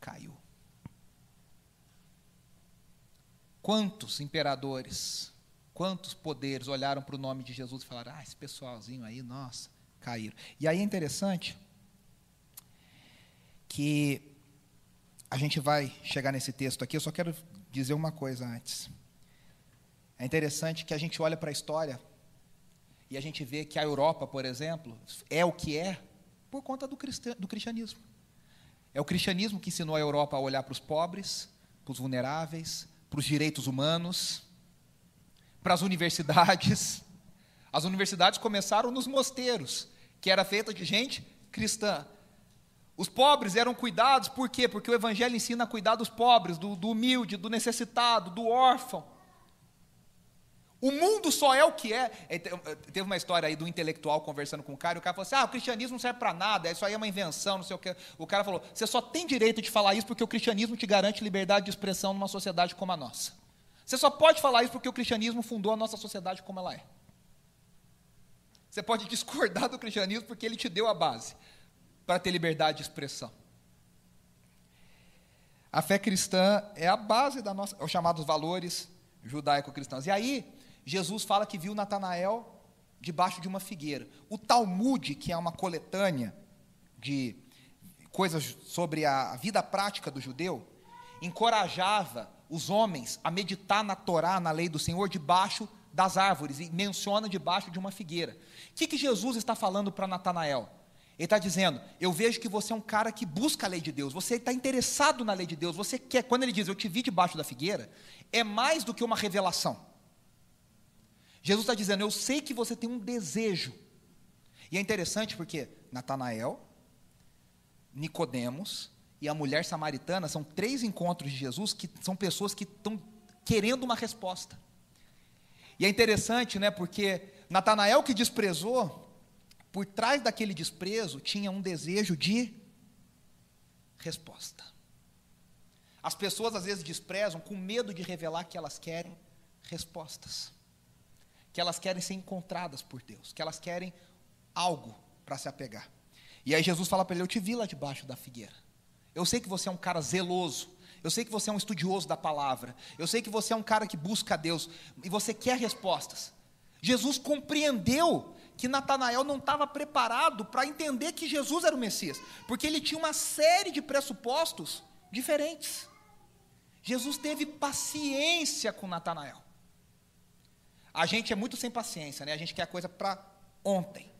Caiu. Quantos imperadores, quantos poderes olharam para o nome de Jesus e falaram: Ah, esse pessoalzinho aí, nossa, caíram. E aí é interessante que a gente vai chegar nesse texto aqui, eu só quero dizer uma coisa antes. É interessante que a gente olha para a história e a gente vê que a Europa, por exemplo, é o que é por conta do, do cristianismo. É o cristianismo que ensinou a Europa a olhar para os pobres, para os vulneráveis, para os direitos humanos, para as universidades. As universidades começaram nos mosteiros, que era feita de gente cristã. Os pobres eram cuidados, por quê? Porque o Evangelho ensina a cuidar dos pobres, do, do humilde, do necessitado, do órfão. O mundo só é o que é. é teve uma história aí do intelectual conversando com o cara, e o cara falou assim: ah, o cristianismo não serve para nada, isso aí é uma invenção, não sei o que. O cara falou: você só tem direito de falar isso porque o cristianismo te garante liberdade de expressão numa sociedade como a nossa. Você só pode falar isso porque o cristianismo fundou a nossa sociedade como ela é. Você pode discordar do cristianismo porque ele te deu a base para ter liberdade de expressão. A fé cristã é a base da nossa, os chamados valores judaico-cristãos. E aí, Jesus fala que viu Natanael debaixo de uma figueira. O Talmud, que é uma coletânea de coisas sobre a vida prática do judeu, encorajava os homens a meditar na Torá, na lei do Senhor, debaixo das árvores, e menciona debaixo de uma figueira. O que, que Jesus está falando para Natanael? Ele está dizendo: Eu vejo que você é um cara que busca a lei de Deus, você está interessado na lei de Deus, você quer. Quando ele diz eu te vi debaixo da figueira, é mais do que uma revelação. Jesus está dizendo: Eu sei que você tem um desejo. E é interessante porque Natanael, Nicodemos e a mulher samaritana são três encontros de Jesus que são pessoas que estão querendo uma resposta. E é interessante, né, porque Natanael que desprezou, por trás daquele desprezo tinha um desejo de resposta. As pessoas às vezes desprezam com medo de revelar que elas querem respostas que elas querem ser encontradas por Deus, que elas querem algo para se apegar. E aí Jesus fala para ele: Eu te vi lá debaixo da figueira. Eu sei que você é um cara zeloso. Eu sei que você é um estudioso da palavra. Eu sei que você é um cara que busca a Deus. E você quer respostas. Jesus compreendeu que Natanael não estava preparado para entender que Jesus era o Messias. Porque ele tinha uma série de pressupostos diferentes. Jesus teve paciência com Natanael. A gente é muito sem paciência, né? A gente quer a coisa para ontem.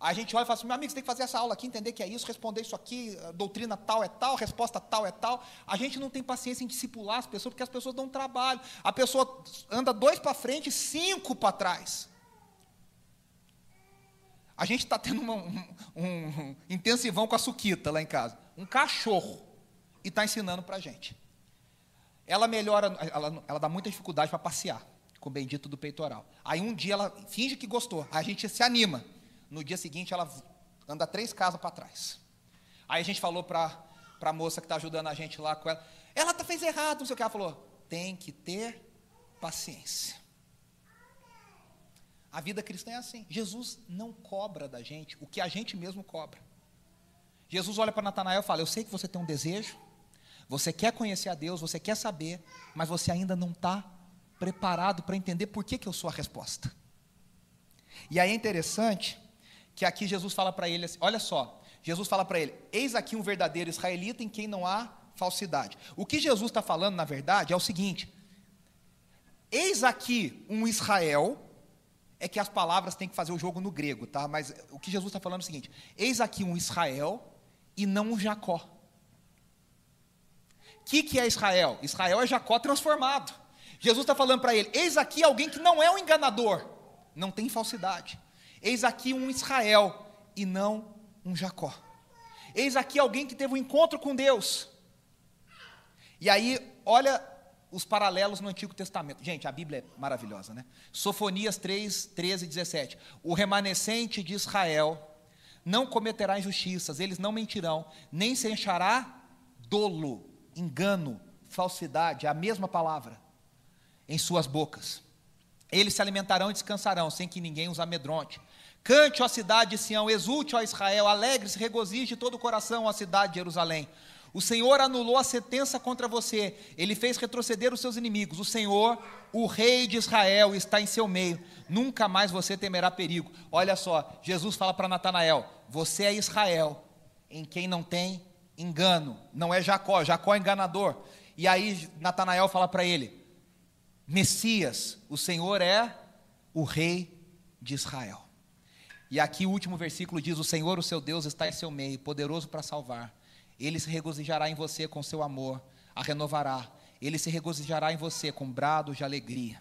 A gente olha e fala assim, meu amigo, você tem que fazer essa aula aqui, entender que é isso, responder isso aqui, doutrina tal é tal, resposta tal é tal. A gente não tem paciência em discipular as pessoas, porque as pessoas dão trabalho. A pessoa anda dois para frente, cinco para trás. A gente está tendo uma, um, um, intensivão com a Suquita lá em casa. Um cachorro. E está ensinando para a gente. Ela melhora, ela, ela dá muita dificuldade para passear com o bendito do peitoral. Aí um dia ela finge que gostou, a gente se anima. No dia seguinte ela anda três casas para trás. Aí a gente falou para a moça que está ajudando a gente lá com ela, ela fez errado, não sei o que. Ela falou, tem que ter paciência. A vida cristã é assim. Jesus não cobra da gente o que a gente mesmo cobra. Jesus olha para Natanael e fala: Eu sei que você tem um desejo, você quer conhecer a Deus, você quer saber, mas você ainda não está preparado para entender por que, que eu sou a resposta. E aí é interessante que aqui Jesus fala para ele assim, olha só, Jesus fala para ele, eis aqui um verdadeiro israelita em quem não há falsidade. O que Jesus está falando, na verdade, é o seguinte, eis aqui um Israel, é que as palavras têm que fazer o jogo no grego, tá? Mas o que Jesus está falando é o seguinte, eis aqui um Israel e não um Jacó. O que, que é Israel? Israel é Jacó transformado. Jesus está falando para ele: eis aqui alguém que não é um enganador, não tem falsidade. Eis aqui um Israel e não um Jacó. Eis aqui alguém que teve um encontro com Deus. E aí, olha os paralelos no Antigo Testamento. Gente, a Bíblia é maravilhosa, né? Sofonias 3, 13 e 17. O remanescente de Israel não cometerá injustiças, eles não mentirão, nem se enchará dolo, engano, falsidade, é a mesma palavra, em suas bocas. Eles se alimentarão e descansarão, sem que ninguém os amedronte. Cante, ó cidade de Sião, exulte, ó Israel, alegre-se, regozije todo o coração, ó cidade de Jerusalém. O Senhor anulou a sentença contra você, ele fez retroceder os seus inimigos. O Senhor, o Rei de Israel, está em seu meio, nunca mais você temerá perigo. Olha só, Jesus fala para Natanael: Você é Israel, em quem não tem engano, não é Jacó, Jacó é enganador. E aí Natanael fala para ele: Messias, o Senhor é o Rei de Israel. E aqui o último versículo diz: O Senhor, o seu Deus, está em seu meio, poderoso para salvar. Ele se regozijará em você com seu amor, a renovará. Ele se regozijará em você com brados de alegria.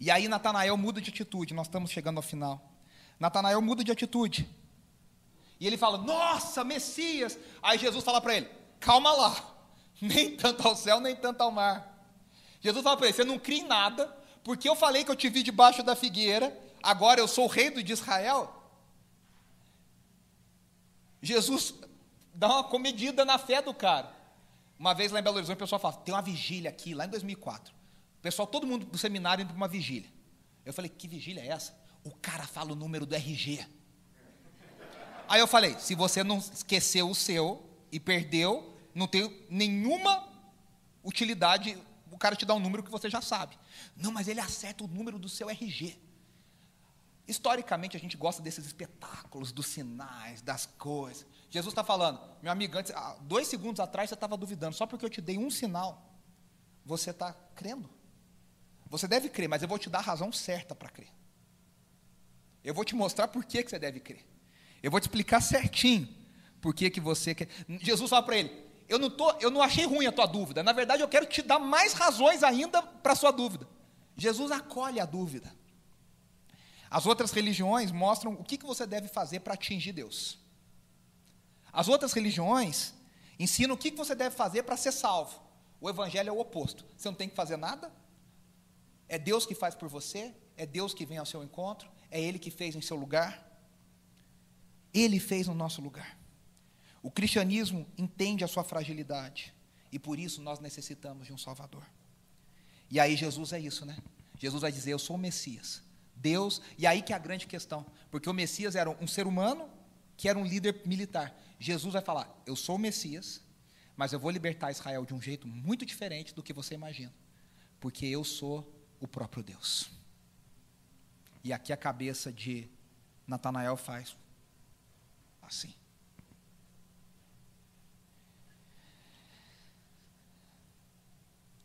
E aí Natanael muda de atitude, nós estamos chegando ao final. Natanael muda de atitude. E ele fala: Nossa, Messias! Aí Jesus fala para ele: Calma lá, nem tanto ao céu, nem tanto ao mar. Jesus fala para ele: Você não crê em nada, porque eu falei que eu te vi debaixo da figueira, agora eu sou o rei de Israel. Jesus dá uma comedida na fé do cara. Uma vez lá em Belo Horizonte, o pessoal fala: tem uma vigília aqui, lá em 2004. O pessoal, todo mundo do seminário indo para uma vigília. Eu falei: que vigília é essa? O cara fala o número do RG. Aí eu falei: se você não esqueceu o seu e perdeu, não tem nenhuma utilidade o cara te dá um número que você já sabe. Não, mas ele acerta o número do seu RG. Historicamente, a gente gosta desses espetáculos, dos sinais, das coisas. Jesus está falando, meu amigo, antes, dois segundos atrás você estava duvidando, só porque eu te dei um sinal, você está crendo. Você deve crer, mas eu vou te dar a razão certa para crer. Eu vou te mostrar por que, que você deve crer. Eu vou te explicar certinho por que, que você quer. Jesus fala para ele: eu não, tô, eu não achei ruim a tua dúvida, na verdade eu quero te dar mais razões ainda para a sua dúvida. Jesus acolhe a dúvida. As outras religiões mostram o que, você deve fazer para atingir Deus. As outras religiões ensinam o que, que você deve fazer para ser salvo. O Evangelho é o oposto. Você não tem que fazer nada. É Deus que faz por você. É Deus que vem ao seu encontro. É Ele que fez em seu lugar. Ele fez no nosso lugar. O cristianismo entende a sua fragilidade. E por isso nós necessitamos de um Salvador. E aí Jesus é isso, né? Jesus vai dizer: Eu sou o Messias. Deus, e aí que é a grande questão, porque o Messias era um ser humano que era um líder militar. Jesus vai falar: Eu sou o Messias, mas eu vou libertar Israel de um jeito muito diferente do que você imagina, porque eu sou o próprio Deus. E aqui a cabeça de Natanael faz assim.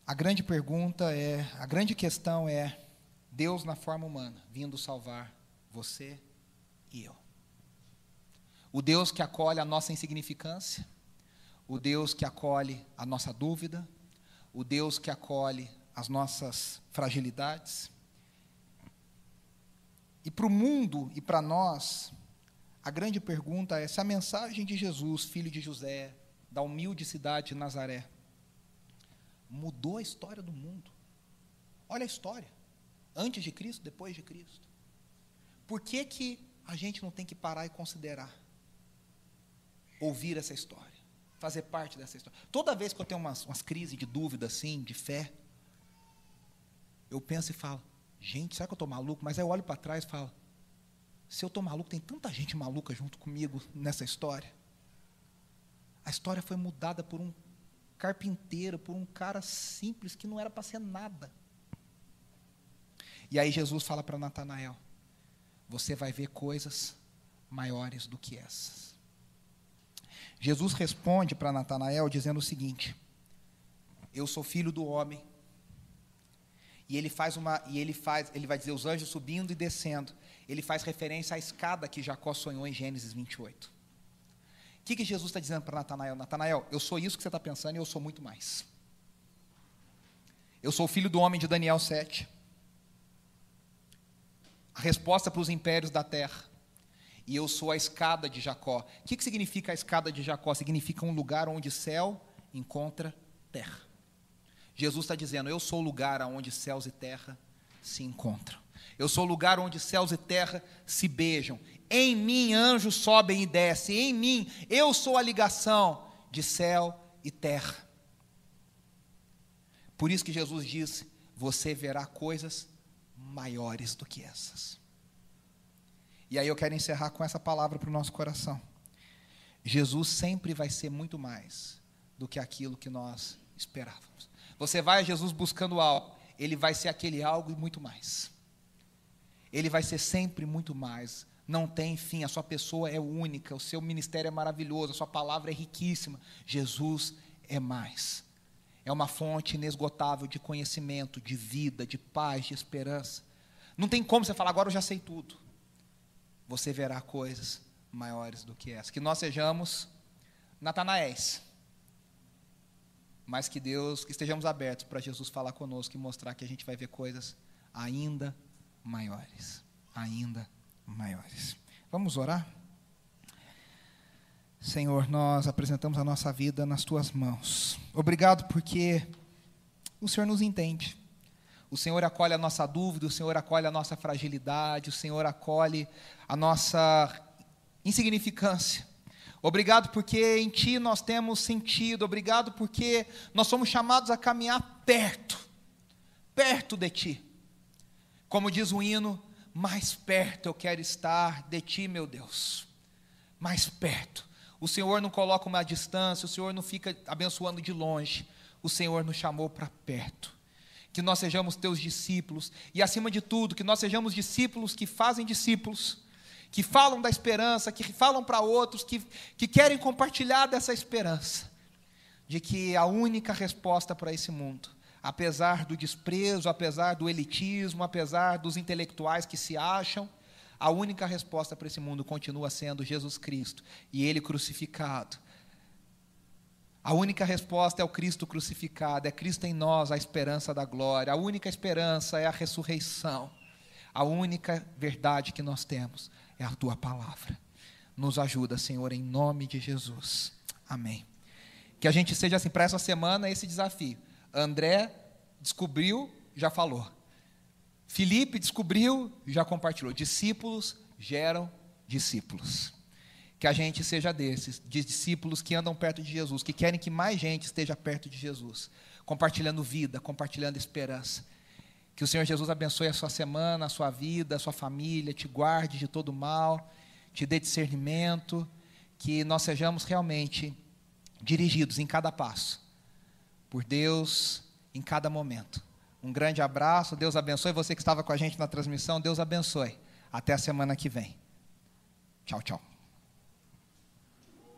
A grande pergunta é, a grande questão é, Deus na forma humana, vindo salvar você e eu. O Deus que acolhe a nossa insignificância, o Deus que acolhe a nossa dúvida, o Deus que acolhe as nossas fragilidades. E para o mundo e para nós, a grande pergunta é se a mensagem de Jesus, filho de José, da humilde cidade de Nazaré, mudou a história do mundo. Olha a história. Antes de Cristo, depois de Cristo. Por que, que a gente não tem que parar e considerar? Ouvir essa história, fazer parte dessa história. Toda vez que eu tenho umas, umas crises de dúvida, assim, de fé, eu penso e falo, gente, será que eu estou maluco? Mas aí eu olho para trás e falo, se eu estou maluco, tem tanta gente maluca junto comigo nessa história. A história foi mudada por um carpinteiro, por um cara simples que não era para ser nada. E aí Jesus fala para Natanael: Você vai ver coisas maiores do que essas. Jesus responde para Natanael dizendo o seguinte: Eu sou filho do homem. E ele faz uma e ele faz, ele vai dizer os anjos subindo e descendo. Ele faz referência à escada que Jacó sonhou em Gênesis 28. O que, que Jesus está dizendo para Natanael? Natanael, eu sou isso que você está pensando e eu sou muito mais. Eu sou filho do homem de Daniel 7 a resposta para os impérios da terra. E eu sou a escada de Jacó. O que, que significa a escada de Jacó? Significa um lugar onde céu encontra terra. Jesus está dizendo: Eu sou o lugar onde céus e terra se encontram. Eu sou o lugar onde céus e terra se beijam. Em mim anjos sobem e descem. Em mim eu sou a ligação de céu e terra. Por isso que Jesus disse: Você verá coisas maiores do que essas. E aí eu quero encerrar com essa palavra para o nosso coração. Jesus sempre vai ser muito mais do que aquilo que nós esperávamos. Você vai a Jesus buscando algo, ele vai ser aquele algo e muito mais. Ele vai ser sempre muito mais. Não tem fim, a sua pessoa é única, o seu ministério é maravilhoso, a sua palavra é riquíssima. Jesus é mais. É uma fonte inesgotável de conhecimento, de vida, de paz, de esperança. Não tem como você falar, agora eu já sei tudo. Você verá coisas maiores do que essa. Que nós sejamos Natanaéis. Mas que Deus, que estejamos abertos para Jesus falar conosco e mostrar que a gente vai ver coisas ainda maiores. Ainda maiores. Vamos orar? Senhor, nós apresentamos a nossa vida nas tuas mãos. Obrigado porque o Senhor nos entende. O Senhor acolhe a nossa dúvida, o Senhor acolhe a nossa fragilidade, o Senhor acolhe a nossa insignificância. Obrigado porque em Ti nós temos sentido, obrigado porque nós somos chamados a caminhar perto, perto de Ti. Como diz o hino, mais perto eu quero estar de Ti, meu Deus, mais perto. O Senhor não coloca uma distância, o Senhor não fica abençoando de longe, o Senhor nos chamou para perto. Que nós sejamos teus discípulos e, acima de tudo, que nós sejamos discípulos que fazem discípulos que falam da esperança, que falam para outros, que, que querem compartilhar dessa esperança, de que a única resposta para esse mundo, apesar do desprezo, apesar do elitismo, apesar dos intelectuais que se acham, a única resposta para esse mundo continua sendo Jesus Cristo e Ele crucificado. A única resposta é o Cristo crucificado, é Cristo em nós, a esperança da glória. A única esperança é a ressurreição. A única verdade que nós temos é a tua palavra. Nos ajuda, Senhor, em nome de Jesus. Amém. Que a gente seja assim para essa semana esse desafio. André descobriu, já falou. Felipe descobriu, já compartilhou. Discípulos geram discípulos. Que a gente seja desses, de discípulos que andam perto de Jesus, que querem que mais gente esteja perto de Jesus, compartilhando vida, compartilhando esperança. Que o Senhor Jesus abençoe a sua semana, a sua vida, a sua família, te guarde de todo mal, te dê discernimento, que nós sejamos realmente dirigidos em cada passo por Deus em cada momento. Um grande abraço, Deus abençoe você que estava com a gente na transmissão, Deus abençoe. Até a semana que vem. Tchau, tchau.